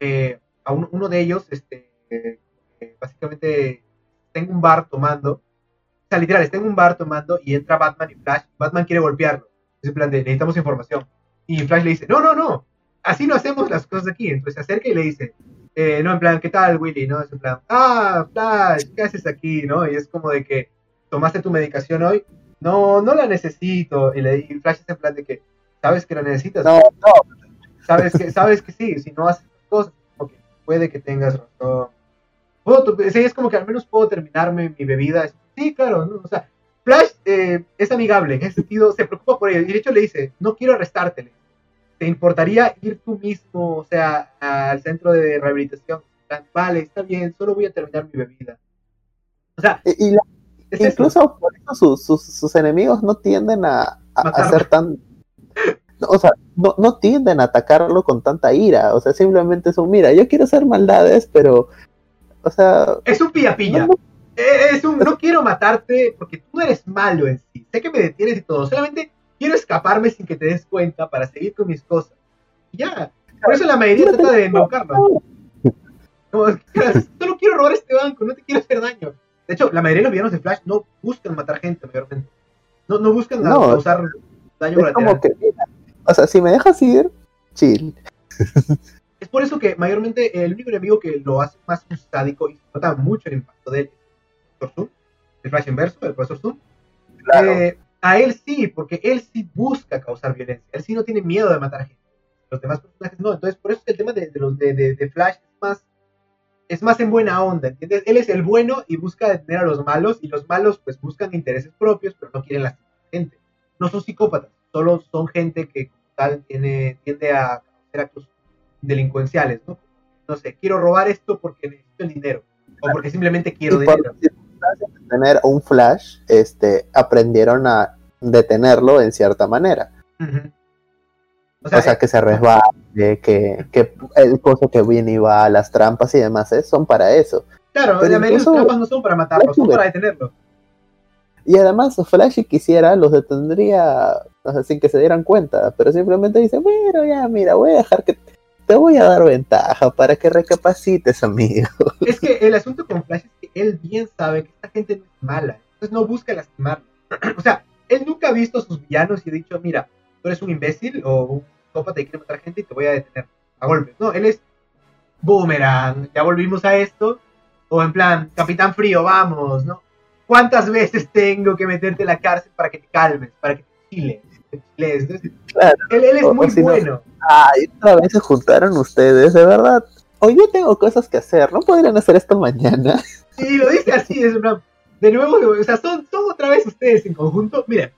eh, a uno de ellos, este, eh, básicamente está en un bar tomando, o sea, literal, está en un bar tomando y entra Batman y Flash. Batman quiere golpearlo. Es en plan de, necesitamos información. Y Flash le dice, no, no, no, así no hacemos las cosas aquí. Entonces se acerca y le dice, no, en plan, ¿qué tal, Willy? ¿No? Es en plan, ah, Flash, ¿qué haces aquí? ¿No? Y es como de que, ¿tomaste tu medicación hoy? No, no la necesito. Y, le, y Flash en plan de que, ¿sabes que la necesitas? No, no. Sabes que, sabes que sí, si no haces cosas, puede que tengas razón. Puedo, sí, es como que al menos puedo terminarme mi bebida. Sí, claro, ¿no? o sea, Flash eh, es amigable, en ese sentido se preocupa por ella. Y de hecho le dice, no quiero arrestártele. ¿Te importaría ir tú mismo, o sea, al centro de rehabilitación? Vale, está bien, solo voy a terminar mi bebida. O sea, y la, incluso por eso sus, enemigos no tienden a, a, ser tan... O sea, no, no, tienden a atacarlo con tanta ira. O sea, simplemente es un, mira, yo quiero hacer maldades, pero... O sea... Es un pilla pilla. es un, no quiero matarte porque tú eres malo en sí. Sé que me detienes y todo. Solamente quiero escaparme sin que te des cuenta para seguir con mis cosas. Y ya. Por eso la mayoría trata de embaucarlo. solo quiero robar este banco, no te quiero hacer daño. De hecho, la mayoría de los villanos de Flash no buscan matar gente, mayormente. No, no buscan causar daño colateral. o sea, si me dejas ir, chill. Es por eso que mayormente el único enemigo que lo hace más sádico y se nota mucho el impacto de él es el el Flash inverso, el profesor Zoom. Eh, a él sí, porque él sí busca causar violencia. Él sí no tiene miedo de matar a gente. Los demás personajes no. Entonces, por eso el tema de, los de, de Flash es más es más en buena onda, ¿entiendes? Él es el bueno y busca detener a los malos y los malos pues buscan intereses propios, pero no quieren lastimar a la gente. No son psicópatas, solo son gente que tal tiene, tiende a hacer actos delincuenciales, ¿no? No sé, quiero robar esto porque necesito el dinero o porque simplemente quiero dinero. tener un flash, este, aprendieron a detenerlo en cierta manera. O sea, que se resbale, que, que el coso que viene y va, las trampas y demás, ¿eh? son para eso. Claro, Pero la las trampas no son para matarlos, son para detenerlos. Y además, Flash, si quisiera, los detendría sin que se dieran cuenta, pero simplemente dice, bueno, ya, mira, voy a dejar que te voy a dar ventaja para que recapacites, amigo. Es que el asunto con Flash es que él bien sabe que esta gente no es mala, entonces no busca lastimarlo. o sea, él nunca ha visto a sus villanos y ha dicho, mira, tú eres un imbécil o un tópate y quiere matar gente y te voy a detener a golpes. No, él es boomerang, ya volvimos a esto. O en plan, capitán frío, vamos, ¿no? ¿Cuántas veces tengo que meterte en la cárcel para que te calmes, para que te chiles? claro. él, es muy bueno. ay, otra vez se juntaron ustedes, de verdad. O yo tengo cosas que hacer, ¿no podrían hacer esto mañana? Sí, lo dice así, es una... De nuevo, o sea, son, son otra vez ustedes en conjunto. Mira,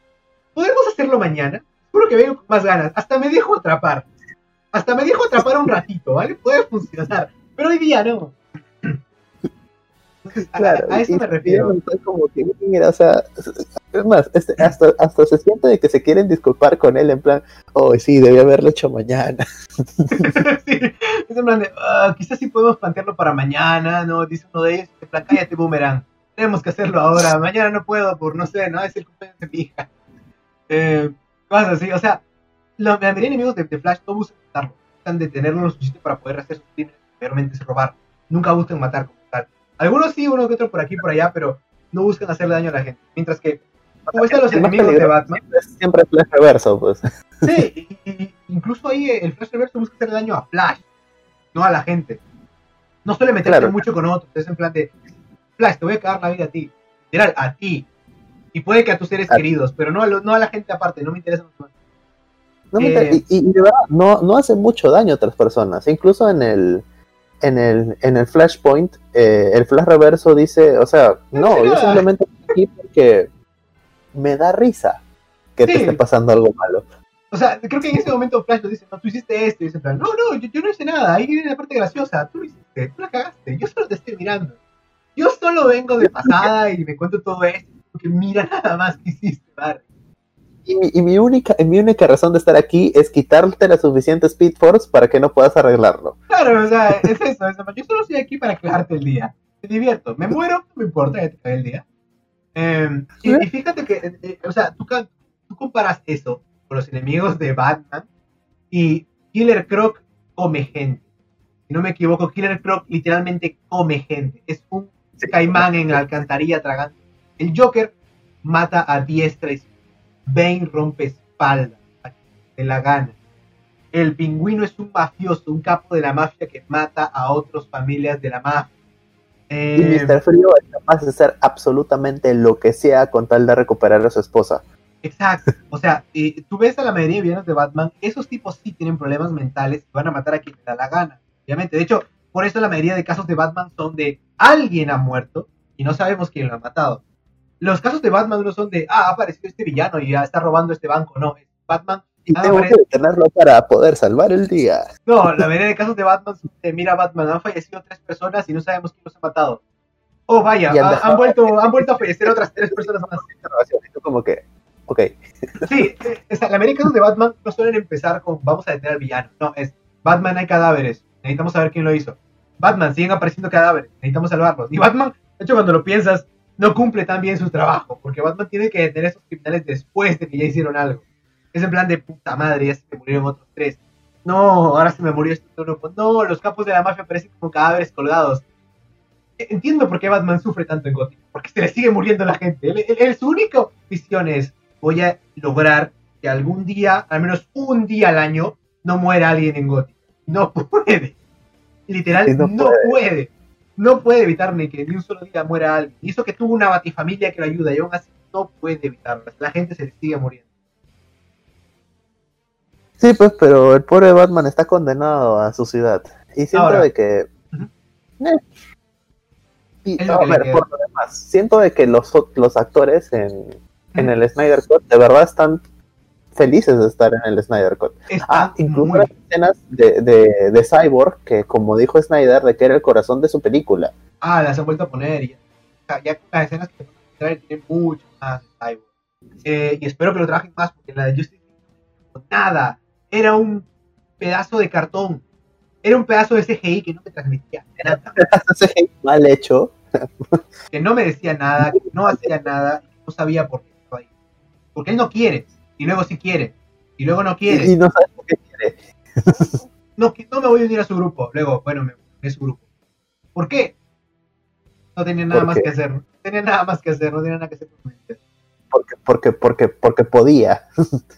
podemos hacerlo mañana, juro que vengo con más ganas. Hasta me dejo atrapar. Hasta me dejo atrapar un ratito, ¿vale? Puede funcionar. Pero hoy día no. claro, a, eso me refiero. Como que, mira, o sea, es más, este, hasta, hasta se siente de que se quieren disculpar con él en plan, oh, sí, debí haberlo hecho mañana. sí, es en plan de, ah, quizás sí podemos plantearlo para mañana, ¿no? Dice uno de ellos, en plan, cállate, boomerang, tenemos que hacerlo ahora, mañana no puedo por, no sé, ¿no? Es el cumpleaños de mi hija. Eh, cosas así, o sea, los enemigos de, de, Flash no buscan matarlo, buscan detenerlo lo suficiente para poder hacer sus crímenes, realmente es robar, nunca buscan matar como tal. Algunos sí, uno que otro por aquí y por allá, pero no buscan hacerle daño a la gente. Mientras que ves a los enemigos de Batman. Siempre, es Flash reverso, pues. Sí, y, incluso ahí el Flash reverso busca hacerle daño a Flash, no a la gente. No suele meterse mucho con otros, es en plan de Flash, te voy a cagar la vida a ti. Literal, a ti. Y puede que a tus seres queridos, pero no a, no a la gente aparte, no me interesa mucho no eh, y, y, de verdad, no, no hace mucho daño a otras personas. Incluso en el, en el, en el Flashpoint, eh, el Flash Reverso dice, o sea, no, yo simplemente estoy aquí porque me da risa que te esté pasando algo malo. O sea, creo que en ese momento Flash lo dice, no, tú hiciste esto, y dice, no, no, yo, no hice nada, ahí viene la parte graciosa, tú lo hiciste, tú la cagaste, yo solo te estoy mirando. Yo solo vengo de pasada y me cuento todo esto, porque mira nada más que hiciste, Barry. Y, mi, única, mi única razón de estar aquí es quitarte la suficiente Speed Force para que no puedas arreglarlo. Claro, o sea, es eso, es Yo solo estoy aquí para quedarte el día. Me divierto. Me muero, no me importa, que te cae el día. Em, y, fíjate que, eh, eh, o sea, tú, tú comparas eso con los enemigos de Batman y Killer Croc come gente. Si no me equivoco, Killer Croc literalmente come gente. Es un caimán en la alcantarilla tragando. El Joker mata a diestra y Bane rompe espalda, de la gana. El pingüino es un mafioso, un capo de la mafia que mata a otras familias de la mafia. y eh, Mr. Frío es capaz de hacer absolutamente lo que sea con tal de recuperar a su esposa. Exacto. O sea, tú ves a la mayoría de villanos de Batman, esos tipos sí tienen problemas mentales y van a matar a quien les da la gana. Obviamente. De hecho, por eso la mayoría de casos de Batman son de alguien ha muerto y no sabemos quién lo ha matado. Los casos de Batman no son de, ah, ha aparecido este villano y ya está robando este banco, no, es Batman. Y tengo que detenerlo para poder salvar el día. No, la mayoría de casos de Batman son mira, Batman, han fallecido tres personas y no sabemos quién los ha matado. Oh, vaya, han, vuelto, han vuelto a fallecer otras tres personas más. como que, ok. Sí, la mayoría de casos de Batman no suelen empezar con, vamos a detener al villano. No, es, Batman hay cadáveres, necesitamos saber quién lo hizo. Batman, siguen apareciendo cadáveres, necesitamos salvarlos. Y Batman, de hecho, cuando lo piensas, no cumple tan bien su trabajo, porque Batman tiene que detener a esos criminales después de que ya hicieron algo. Es en plan de puta madre, ya se me murieron otros tres. No, ahora se me murió este grupo. No, los capos de la mafia parecen como cadáveres colgados. E, entiendo por qué Batman sufre tanto en Gotham, porque se le sigue muriendo la gente. Él, su única visión es, voy a lograr que algún día, al menos un día al año, no muera alguien en Gotham. No puede. Literal, no, puede no puede evitar ni que ni un solo día muera alguien. Y eso que tuvo una batifamilia que lo ayuda y aún así no puede evitarlo. La gente se le sigue muriendo. Sí, pues, pero el pobre Batman está condenado a su ciudad. Y siento de que... Eh, y, a ver, por lo demás, siento de que los, los actores en, en el Snyder Cut de verdad están felices de estar en el Snyder Cut. ah, incluso las escenas de, de, de, Cyborg, que como dijo Snyder, de que era el corazón de su película. Ah, las han vuelto a poner. Y ya, ya las escenas que tienen mucho más de Cyborg. Eh, y espero que lo trabajen más, porque la de Justice nada. Era un pedazo de cartón. Era un pedazo de CGI que no me transmitía nada. CGI mal hecho. que no me decía nada, que no hacía nada, que no sabía por qué estaba ahí. Porque él no quiere y luego sí quiere, y luego no quiere. Y no sabe quiere. no, no me voy a unir a su grupo. Luego, bueno, me uní a su grupo. ¿Por qué? No tenía nada más que hacer. No tenía nada más que hacer, no tenía nada que hacer. Porque, porque, porque, porque podía.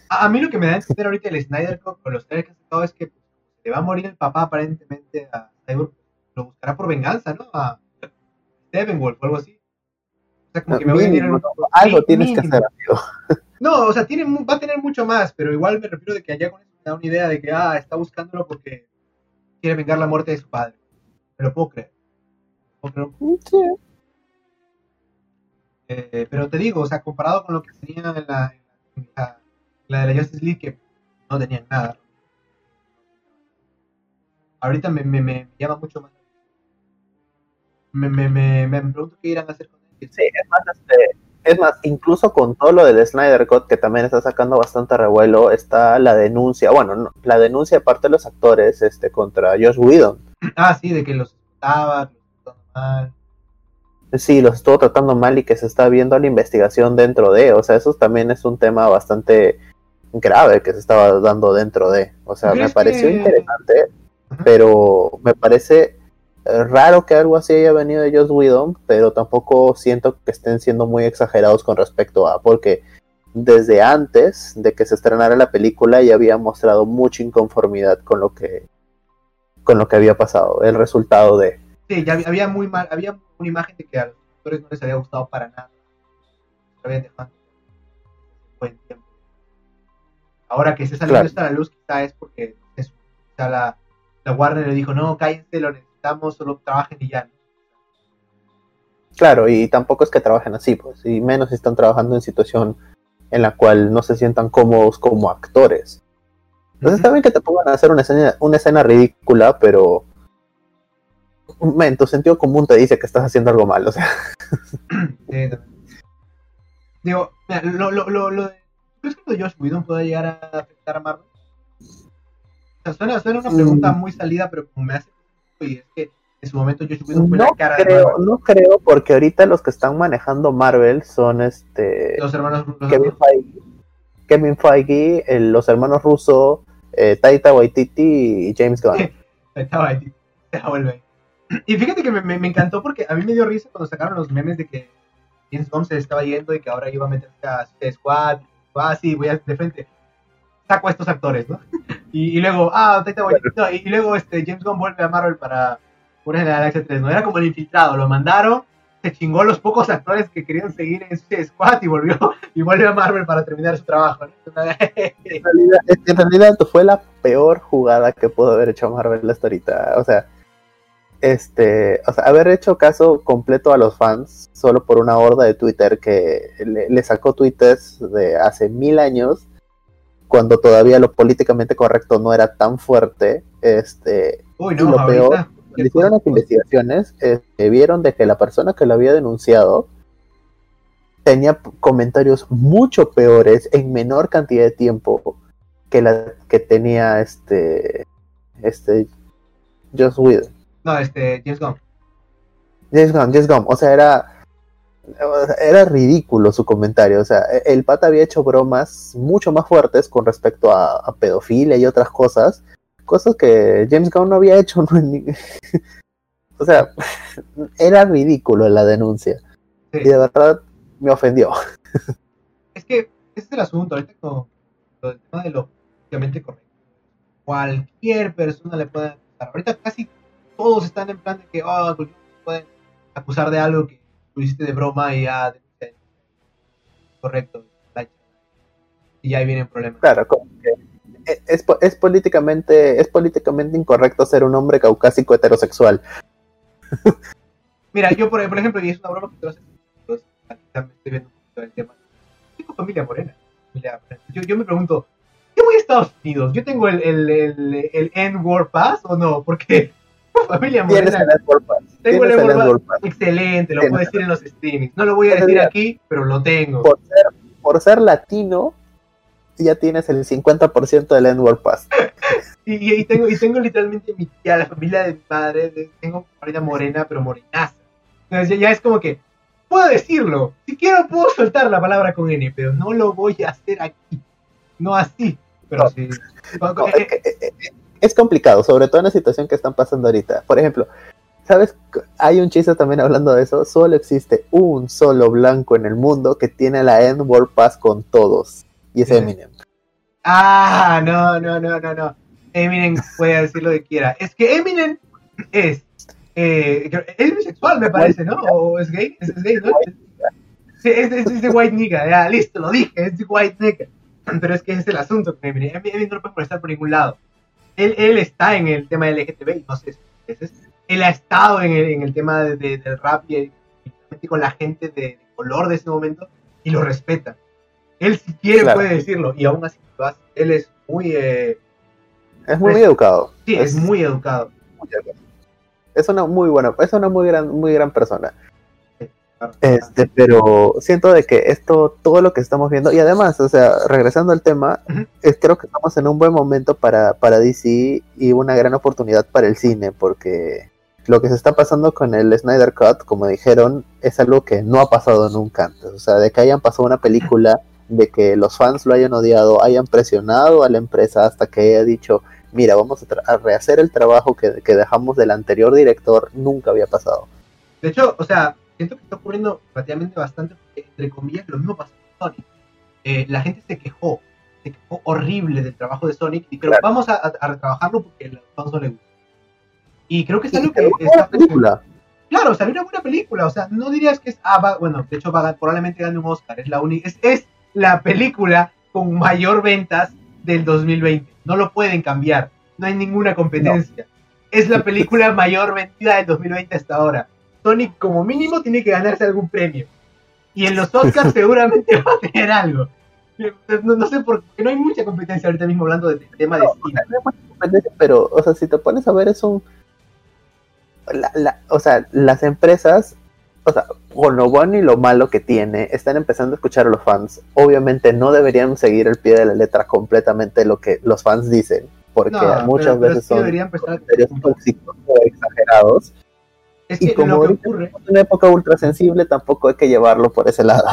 a, mí lo que me da a entender ahorita el Snyder Cut con los trailers que sacado es que pues, le va a morir el papá aparentemente a Cyborg. Lo buscará por venganza, ¿no? A Wolf o algo así. O sea, como que me voy a unir a Algo tienes que hacer, amigo. No, o sea, tiene, va a tener mucho más, pero igual me refiero de que allá con eso me da una idea de que, ah, está buscándolo porque quiere vengar la muerte de su padre. Pero puedo creer. Eh, pero te digo, o sea, comparado con lo que tenía en la, La de la Justice League que no tenían nada. Ahorita me, me, me llama mucho más. Me, me, me, me pregunto qué irán a hacer con él. Sí, es más, este, es más, incluso con todo lo del Snyder Cut, que también está sacando bastante revuelo, está la denuncia, bueno, no, la denuncia de parte de los actores este, contra Josh Whedon. Ah, sí, de que los estaba, mal. Sí, los estuvo tratando mal y que se está viendo la investigación dentro de, o sea, eso también es un tema bastante grave que se estaba dando dentro de, o sea, me pareció que... interesante, pero me parece raro que algo así haya venido de Joss Whedon, pero tampoco siento que estén siendo muy exagerados con respecto a, porque desde antes de que se estrenara la película ya había mostrado mucha inconformidad con lo que con lo que había pasado, el resultado de Sí, ya había muy mal, había una imagen de que a los actores no les había gustado para nada. Habían dejado buen tiempo. Ahora que se salió claro. esto a la luz, quizá es porque es, quizá la, la Warner le dijo, no, cállense, lo necesitamos, solo trabajen y ya. Claro, y tampoco es que trabajen así, pues, y menos si están trabajando en situación en la cual no se sientan cómodos como actores. Entonces está bien que te pongan a hacer una escena, una escena ridícula, pero men, tu sentido común te dice que estás haciendo algo mal, o sea. Sí, Digo, mira, lo, lo, lo, lo de, ¿crees que lo de Josh Whedon puede llegar a afectar a Marvel? O sea, suena, suena una pregunta mm. muy salida, pero como me hace y es que en su momento Josh Whedon fue no la cara creo, de. No creo, porque ahorita los que están manejando Marvel son este Los hermanos los Kevin Feige, Kevin Feige los hermanos Russo, eh, Taita Waititi y James Gunn. Taita Waititi, se vuelve. Y fíjate que me, me, me, encantó porque a mí me dio risa cuando sacaron los memes de que James Gunn se estaba yendo y que ahora iba a meterse a Squad. Ah, sí, voy a de frente. Saco a estos actores, ¿no? Y, y luego, ah, Taita Waititi, no, y, y, luego este, James Gunn vuelve a Marvel para poner la Galaxia 3, ¿no? Era como el infiltrado, lo mandaron, se chingó los pocos actores que querían seguir en Suicide Squad y volvió y vuelve a Marvel para terminar su trabajo. ¿no? en, realidad, en realidad fue la peor jugada que pudo haber hecho Marvel hasta ahorita. O sea, este, o sea, haber hecho caso completo a los fans solo por una horda de Twitter que le, le, sacó tweets de hace mil años, cuando todavía lo políticamente correcto no era tan fuerte, este, Uy, no, y lo peor, hicieron las investigaciones, eh, vieron de que la persona que lo había denunciado tenía comentarios mucho peores en menor cantidad de tiempo que la que tenía este, este, Joss Whedon. No, este, James Gunn. James Gunn, James Gunn. O sea, era. Era ridículo su comentario. O sea, el pata había hecho bromas mucho más fuertes con respecto a, a pedofilia y otras cosas. Cosas que James Gunn no había hecho. ¿no? o sea, era ridículo la denuncia. Sí. Y de verdad me ofendió. Es que ese es el asunto. Ahorita con el tema de lo políticamente correcto. Cualquier persona le puede acusar. Ahorita casi todos están en plan de que oh, pueden acusar de algo que tú hiciste de broma y ya correcto y ya ahí vienen problemas claro como que es, es, políticamente es políticamente incorrecto ser un hombre caucásico heterosexual. Mira yo por, por ejemplo y es una broma que te pues, me estoy viendo un poquito el tema. Tengo familia morena familia, yo, yo me pregunto ¿qué voy a Estados Unidos? ¿yo tengo el, el, el, el N-Word Pass o no? porque familia morena. Tengo el Edward Pass. Excelente, lo puedo decir en los streamings. No lo voy a decir aquí, pero lo tengo. Por ser, por ser latino, ya tienes el 50% del Edward Pass. y, y, tengo, y tengo literalmente mi tía, la familia de mi padre, tengo familia morena, pero morenaza. Entonces ya, ya, es como que, puedo decirlo. Si quiero puedo soltar la palabra con N, pero no lo voy a hacer aquí. No así. Pero no. sí. No, eh, eh, eh, es complicado, sobre todo en la situación que están pasando ahorita. Por ejemplo, ¿sabes? Hay un chiste también hablando de eso. Solo existe un solo blanco en el mundo que tiene la N-Word Pass con todos. Y es Eminem. Ah, no, no, no, no, no. Eminem puede decir lo que quiera. Es que Eminem es. Eh, es bisexual, me parece, ¿no? ¿O es gay? ¿Es, es gay, no? Sí, es, es, es de white nigga. Ya, listo, lo dije. Es de white nigga. Pero es que ese es el asunto con Eminem. Eminem no lo puede molestar por ningún lado él, él, está en el tema del LGTB, no sé, veces. él ha estado en el, en el tema de, de, del rap y, y, con la gente de, de, color de ese momento y lo respeta. Él si quiere Claro. puede decirlo y aún así lo hace. Él es muy... eh, Es muy Pues, educado. sí, es muy educado. es una muy buena, es una muy gran, muy gran persona. Este, pero siento de que esto, todo lo que estamos viendo, y además, o sea, regresando al tema, es, creo que estamos en un buen momento para, para DC y una gran oportunidad para el cine, porque lo que se está pasando con el Snyder Cut, como dijeron, es algo que no ha pasado nunca antes. O sea, de que hayan pasado una película, de que los fans lo hayan odiado, hayan presionado a la empresa hasta que haya dicho, mira, vamos a, rehacer el trabajo que, que dejamos del anterior director, nunca había pasado. De hecho, o sea, siento que está ocurriendo relativamente bastante, entre comillas, lo mismo pasó con Sonic. Eh, la gente se quejó, se quejó horrible del trabajo de Sonic, y pero Claro. vamos a, a- retrabajarlo porque a los fans no le gusta. Y creo que es algo que una está película. Claro, salió una buena película, o sea, no dirías que es, ah, va- bueno, de hecho va, probablemente gane un Oscar, es la única, es, es la película con mayor ventas del 2020, no lo pueden cambiar, no hay ninguna competencia, es la película mayor vendida del 2020 hasta ahora, Sonic como mínimo tiene que ganarse algún premio, y en los Oscars seguramente va a tener algo, no, no sé por qué, no hay mucha competencia ahorita mismo hablando del tema de cine. No pero, o sea, si te pones a ver, es un. La, la- o sea, las empresas, o sea, con lo bueno y lo malo que tiene, están empezando a escuchar a los fans. Obviamente no deberían seguir el pie de la letra completamente lo que los fans dicen, porque muchas pero- pero veces sí son comentarios tóxicos o exagerados. Es y que como lo que ocurre... En una época ultra sensible tampoco hay que llevarlo por ese lado.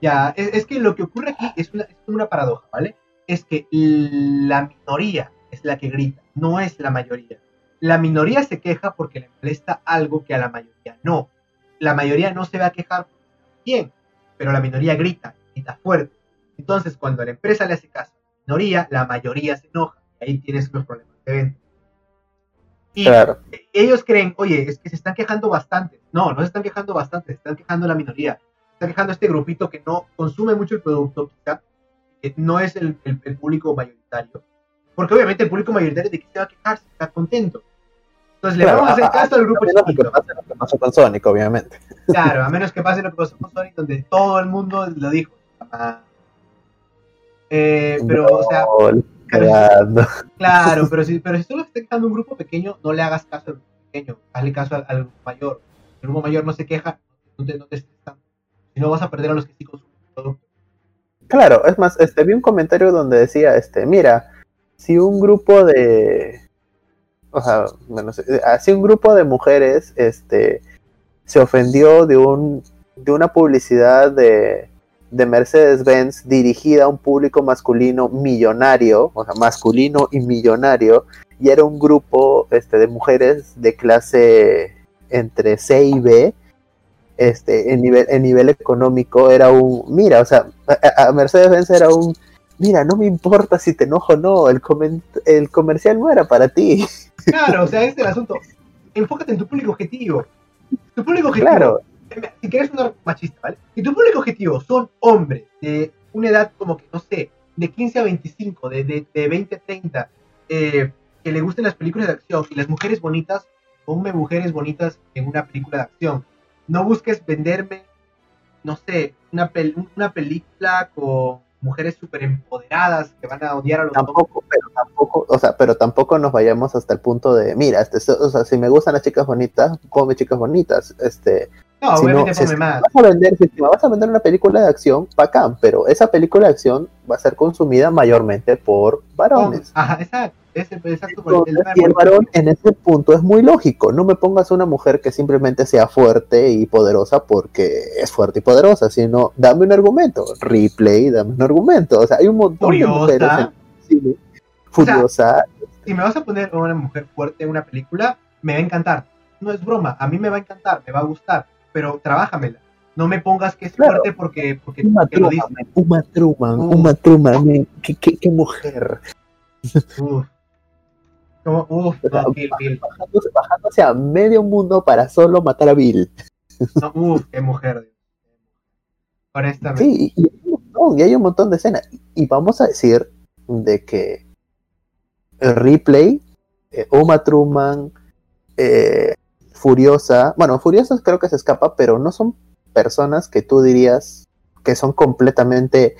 Ya, es, es que lo que ocurre aquí es una, es una paradoja, ¿vale? Es que la minoría es la que grita, no es la mayoría. La minoría se queja porque le molesta algo que a la mayoría no. La mayoría no se va a quejar bien, pero la minoría grita, grita fuerte. Entonces, cuando la empresa le hace caso a la minoría, la mayoría se enoja. Y ahí tienes los problemas de venta. Y Claro. ellos creen, oye, es que se están quejando bastante. No, no se están quejando bastante, se están quejando la minoría. Se está quejando este grupito que no consume mucho el producto, quizá, que no es el, el- el público mayoritario. Porque obviamente el público mayoritario de qué se va a quejar, está contento. Entonces le Claro, vamos a hacer caso al grupo a menos que pase lo que pasó con Sonic, obviamente. Claro, a menos que pase lo que pasó con Sonic, donde todo el mundo lo dijo. Ah. Eh, pero, o sea, cagando. Claro, pero si, pero si solo está quejando un grupo pequeño, no le hagas caso al grupo pequeño, hazle caso al, al grupo mayor. El grupo mayor no se queja, no te, no te. Si no vas a perder a los que sí consumen producto. Claro, es más, este, vi un comentario donde decía, este, mira, si un grupo de, o sea, bueno, si ah, si un grupo de mujeres, este, se ofendió de un, de una publicidad de, de Mercedes-Benz dirigida a un público masculino millonario, o sea, masculino y millonario, y era un grupo, este, de mujeres de clase entre C y B, este, en nivel, en nivel económico era un, mira, o sea, a, a Mercedes-Benz era un, mira, no me importa si te enojo o no, el, comen- el comercial no era para ti. Claro, o sea, ese es el asunto. Enfócate en tu público objetivo. Tu público objetivo, Claro, si quieres una machista, ¿vale? Si tu público objetivo son hombres de una edad como que, no sé, de 15 a 25, de, de, de 20 a 30, eh, que le gusten las películas de acción y las mujeres bonitas, ponme mujeres bonitas en una película de acción. No busques venderme, no sé, una, pel- una película con mujeres súper empoderadas que van a odiar a los hombres. tampoco, pero tampoco, o sea, pero tampoco nos vayamos hasta el punto de, mira, este, o sea, si me gustan las chicas bonitas, ponme chicas bonitas, este, No, si no, obviamente si es- más. vas a vender, si vas a vender una película de acción, bacán, pero esa película de acción va a ser consumida mayormente por varones. Ajá, exacto. Ese, exacto por el y el varón en ese punto es muy lógico. No me pongas una mujer que simplemente sea fuerte y poderosa porque es fuerte y poderosa, sino dame un argumento. Replay, dame un argumento. O sea, hay un montón de mujeres en Furiosa. el cine. Furiosa. si me vas a poner una mujer fuerte en una película, me va a encantar. No es broma, a mí me va a encantar, me va a gustar, pero trabájamela. No me pongas que es Claro. fuerte porque, porque, Uma porque lo Truman, dice. Uma Truman, Uf. Uma Truman, qué, qué- qué mujer. Uf. Como, uf, no, Kill Bill. Bajándose, bajándose a medio mundo para solo matar a Bill. No, uf, qué mujer. Honestamente. Sí, y, y hay un montón, y hay un montón de escenas. Y vamos a decir de que el replay, eh, Uma Truman, eh, Furiosa, bueno, Furiosa creo que se escapa, pero no son personas que tú dirías, que son completamente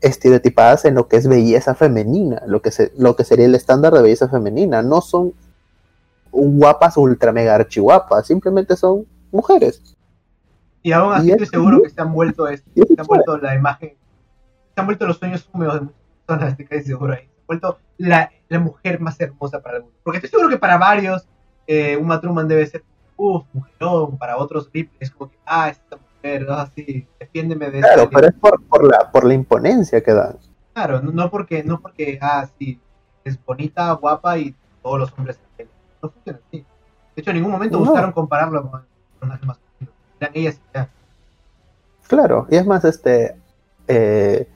estereotipadas en lo que es belleza femenina, lo que, se, lo que sería el estándar de belleza femenina. No son guapas ultra mega archiguapas, simplemente son mujeres. Y aún así estoy seguro que se han vuelto esto, se han vuelto la imagen, se han vuelto los sueños húmedos de muchas personas, estoy casi seguro ahí. Se ha vuelto la, la mujer más hermosa para mundo. Porque estoy seguro que para varios, eh, Uma Truman debe ser, uff, mujerón, para otros es como que, ah, esta mujer, así, defiéndeme de Claro, pero es por, por, la, por la imponencia que dan. Claro, no, no, porque, no porque, ah, sí, es bonita, guapa y todos los hombres no funciona así. De hecho, en ningún momento No. buscaron compararlo con personajes masculinos. Eran ellas y ya. Claro, y es más, este. eh,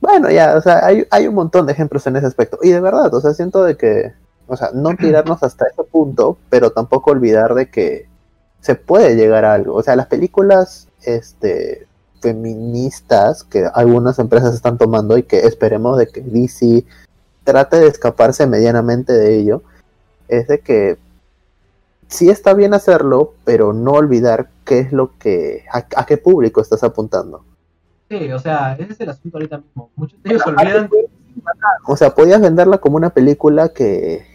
bueno, ya, o sea, hay, hay un montón de ejemplos en ese aspecto. Y de verdad, o sea, siento de que. O sea, no tirarnos hasta ese punto, pero tampoco olvidar de que se puede llegar a algo. O sea, las películas este, feministas que algunas empresas están tomando y que esperemos de que DC trate de escaparse medianamente de ello, es de que sí está bien hacerlo, pero no olvidar qué es lo que, a, a qué público estás apuntando. Sí, o sea, ese es el asunto ahorita mismo. Muchos de ellos olvidan O sea, podías venderla como una película que,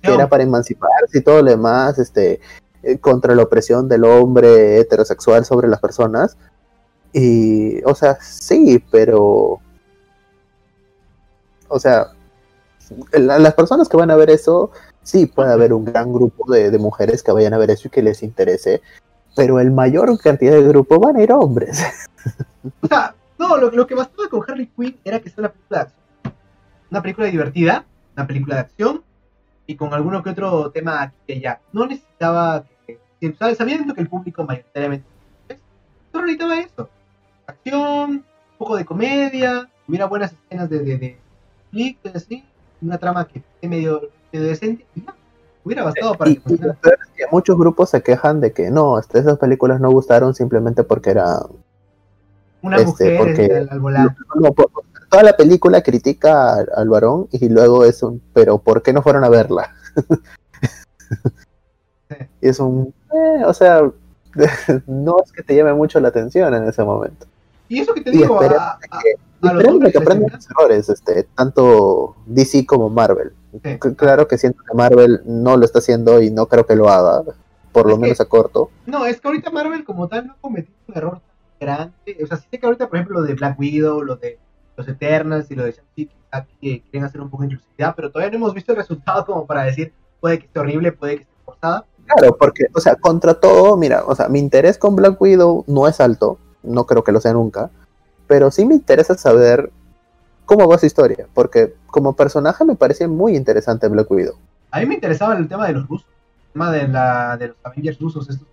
que era para emanciparse y todo lo demás, este, eh, contra la opresión del hombre heterosexual sobre las personas. Y, o sea, sí, pero, o sea, la- las personas que van a ver eso, sí puede haber un gran grupo de, de mujeres que vayan a ver eso y que les interese, pero el mayor cantidad de grupo van a ir hombres. O sea, no, lo, lo que bastaba con Harley Quinn era que sea una película de acción. Una película divertida, una película de acción y con alguno que otro tema aquí y allá. No necesitaba que, que- ¿sabes? sabiendo que el público mayoritariamente es, solo necesitaba eso. Acción, un poco de comedia, hubiera buenas escenas de, de, de conflictos, así, una trama que esté medio, medio decente y ya. Hubiera bastado para Y, que funcionara. que muchos grupos se quejan de que no, este, esas películas no gustaron simplemente porque eran Una este, mujer porque- al, al volante. No, por- toda la película critica al, al varón y luego es un, pero ¿por qué no fueron a verla? y es un, eh, o sea, no es que te llame mucho la atención en ese momento. Y eso que te Y digo, a, a- que- a los que aprendan los errores, este, tanto DC como Marvel. Sí. Claro que siento que Marvel no lo está haciendo y no creo que lo haga, por lo que- menos a corto. No, es que ahorita Marvel como tal no ha cometido un error tan grande. O sea, sí sé que ahorita, por ejemplo, lo de Black Widow, lo de los Eternals y lo de Shang-Chi, que quieren hacer un poco de inclusividad, pero todavía no hemos visto el resultado como para decir, puede que esté horrible, puede que esté forzada. Claro, porque, o sea, contra todo, mira, o sea, mi interés con Black Widow no es alto, no creo que lo sea nunca, pero sí me interesa saber cómo va su historia, porque como personaje me parece muy interesante Black Widow. A mí me interesaba el tema de los rusos, el tema de, la, de los Avengers rusos, estos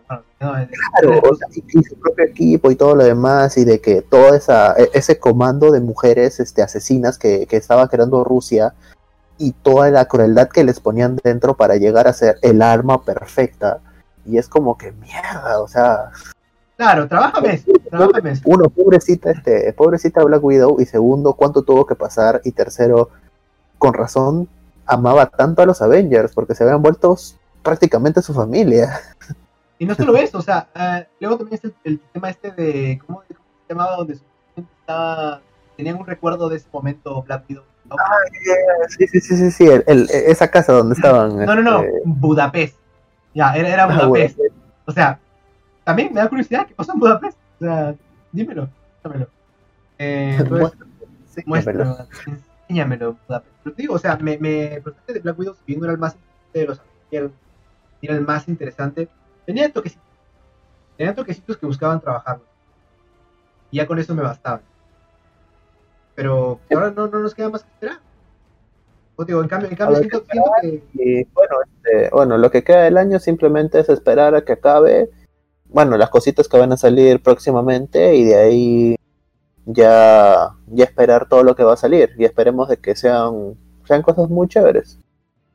estaban, no, Claro, o sea, y, y su propio equipo y todo lo demás, y de que todo esa, e- ese comando de mujeres este, asesinas que, que estaba creando Rusia, y toda la crueldad que les ponían dentro para llegar a ser el arma perfecta, y es como que mierda, o sea, Claro, trabájame trabájame. uno, pobrecita, este, pobrecita Black Widow, y segundo, cuánto tuvo que pasar, y tercero, con razón, amaba tanto a los Avengers, porque se habían vuelto prácticamente su familia. Y no solo eso, o sea, eh, luego también está el, el tema este de, ¿cómo, se llamaba? Donde estaba, tenían un recuerdo de ese momento Black Widow. ¿no? Sí, sí, sí, sí, sí, el- el- esa casa donde estaban. No, no, no, este, Budapest. Ya, era, era ah, Budapest. bueno, O sea, también me da curiosidad, ¿qué pasó en Budapest? O sea, dímelo, dámelo. Eh, entonces, sí, muéstramelo, enséñamelo, Budapest. Pero te digo, o sea, me, me, el personaje de Black Widow, si bien no era el más interesante de los era el más interesante, tenía toquecitos. Tenía toquecitos que buscaban trabajarlo. Y ya con eso me bastaba. Pero ahora no, no nos queda más que esperar. O digo, en cambio, en cambio siento, siento que Y bueno, este, bueno, lo que queda del año simplemente es esperar a que acabe. Bueno, las cositas que van a salir próximamente y de ahí ya, ya esperar todo lo que va a salir. Y esperemos de que sean, sean cosas muy chéveres.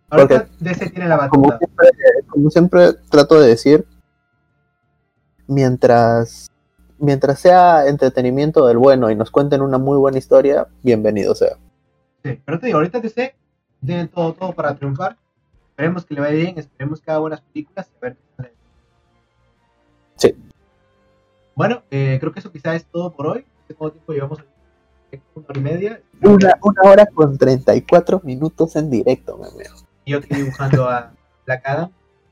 Ahorita DC tiene la Como batuta. siempre, como siempre trato de decir, mientras, mientras sea entretenimiento del bueno y nos cuenten una muy buena historia, bienvenido sea. Sí, pero te digo, ahorita DC tiene todo, todo para triunfar. Esperemos que le vaya bien, esperemos que haga buenas películas y a ver qué sale. Sí. Bueno, eh, creo que eso quizá es todo por hoy. Sé cuánto tiempo llevamos una hora y media. Una, una hora con 34 minutos en directo, me veo. Y yo estoy dibujando a Black Adam.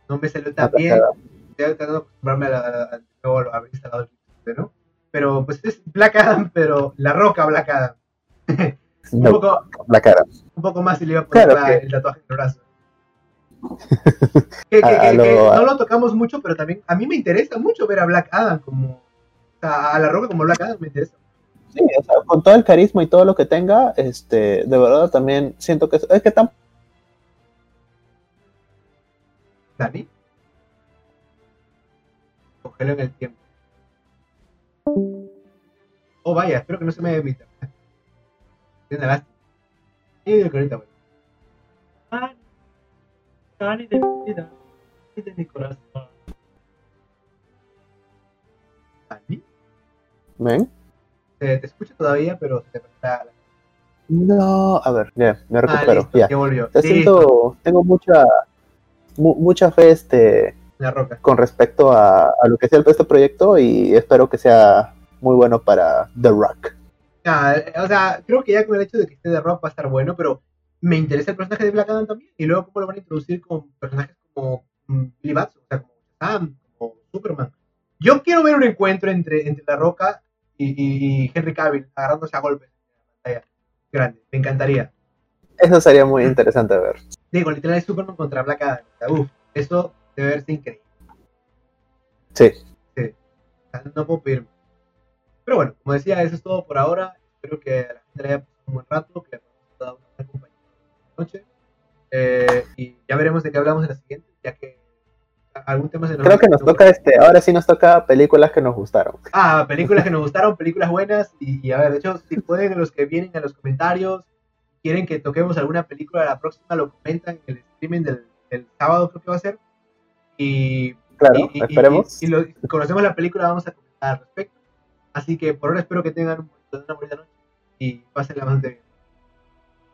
No me salió tan Black bien. Adam. Estoy tratando de acostumbrarme a, la- a- a haber instalado el Twitter, ¿no? Pero pues es Black Adam, pero la roca Black Adam. un, No, poco, la cara. un poco más y le iba a poner Claro la- que- el tatuaje en el brazo. que, que- A- a que- lo- que a- no lo tocamos mucho, pero también a mí me interesa mucho ver a Black Adam como. O sea, a la roca como Black Adam me interesa. Sí, o sea, con todo el carisma y todo lo que tenga, este, de verdad también siento que es, es que tan Dani. Congelo en el tiempo. Oh, vaya, espero que no se me emita. Tiene lástima. Yo digo que ahorita, bueno. Dani, Dani de mi vida, Dani de mi corazón. Dani, ¿Ven? te, te escucho todavía, pero se te corta la. No, a ver, ya, me Ah, recupero, listo, ya. ya volvió. Te Listo, siento, tengo mucha, mu- mucha fe este, la roca. con respecto a, a lo que sea este proyecto y espero que sea muy bueno para The Rock. Ah, o sea, creo que ya con el hecho de que esté de rock va a estar bueno, pero me interesa el personaje de Black Adam también. Y luego cómo lo van a introducir con personajes como mm, Billy Batson, o sea, como Sam, como Superman. Yo quiero ver un encuentro entre, entre La Roca y, y- y Henry Cavill agarrándose a golpes en la pantalla grande. Me encantaría. Eso sería muy interesante ver. Digo, literal es Superman contra Black Adam. Uf, eso debe verse increíble. Sí, sea, no puedo pedir más. Pero bueno, como decía, eso es todo por ahora. Espero que a la gente le haya pasado un buen rato, que le hayamos dado una buena compañía esta noche. Eh, y ya veremos de qué hablamos en la siguiente, ya que a- algún tema se nos creo que nos toca este, ahora sí nos toca películas que nos gustaron. Ah, películas que nos gustaron, películas buenas. Y, y a ver, de hecho, si pueden, los que vienen en los comentarios, quieren que toquemos alguna película la próxima, lo comentan en el streaming del, del sábado, creo que va a ser. Y Claro, y, esperemos. Y, y lo- y conocemos la película, vamos a comentar al respecto. Así que por ahora espero que tengan un- una bonita noche y pasen la bastante bien.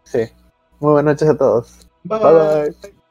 Sí. Muy buenas noches a todos. Bye Bye, bye. bye.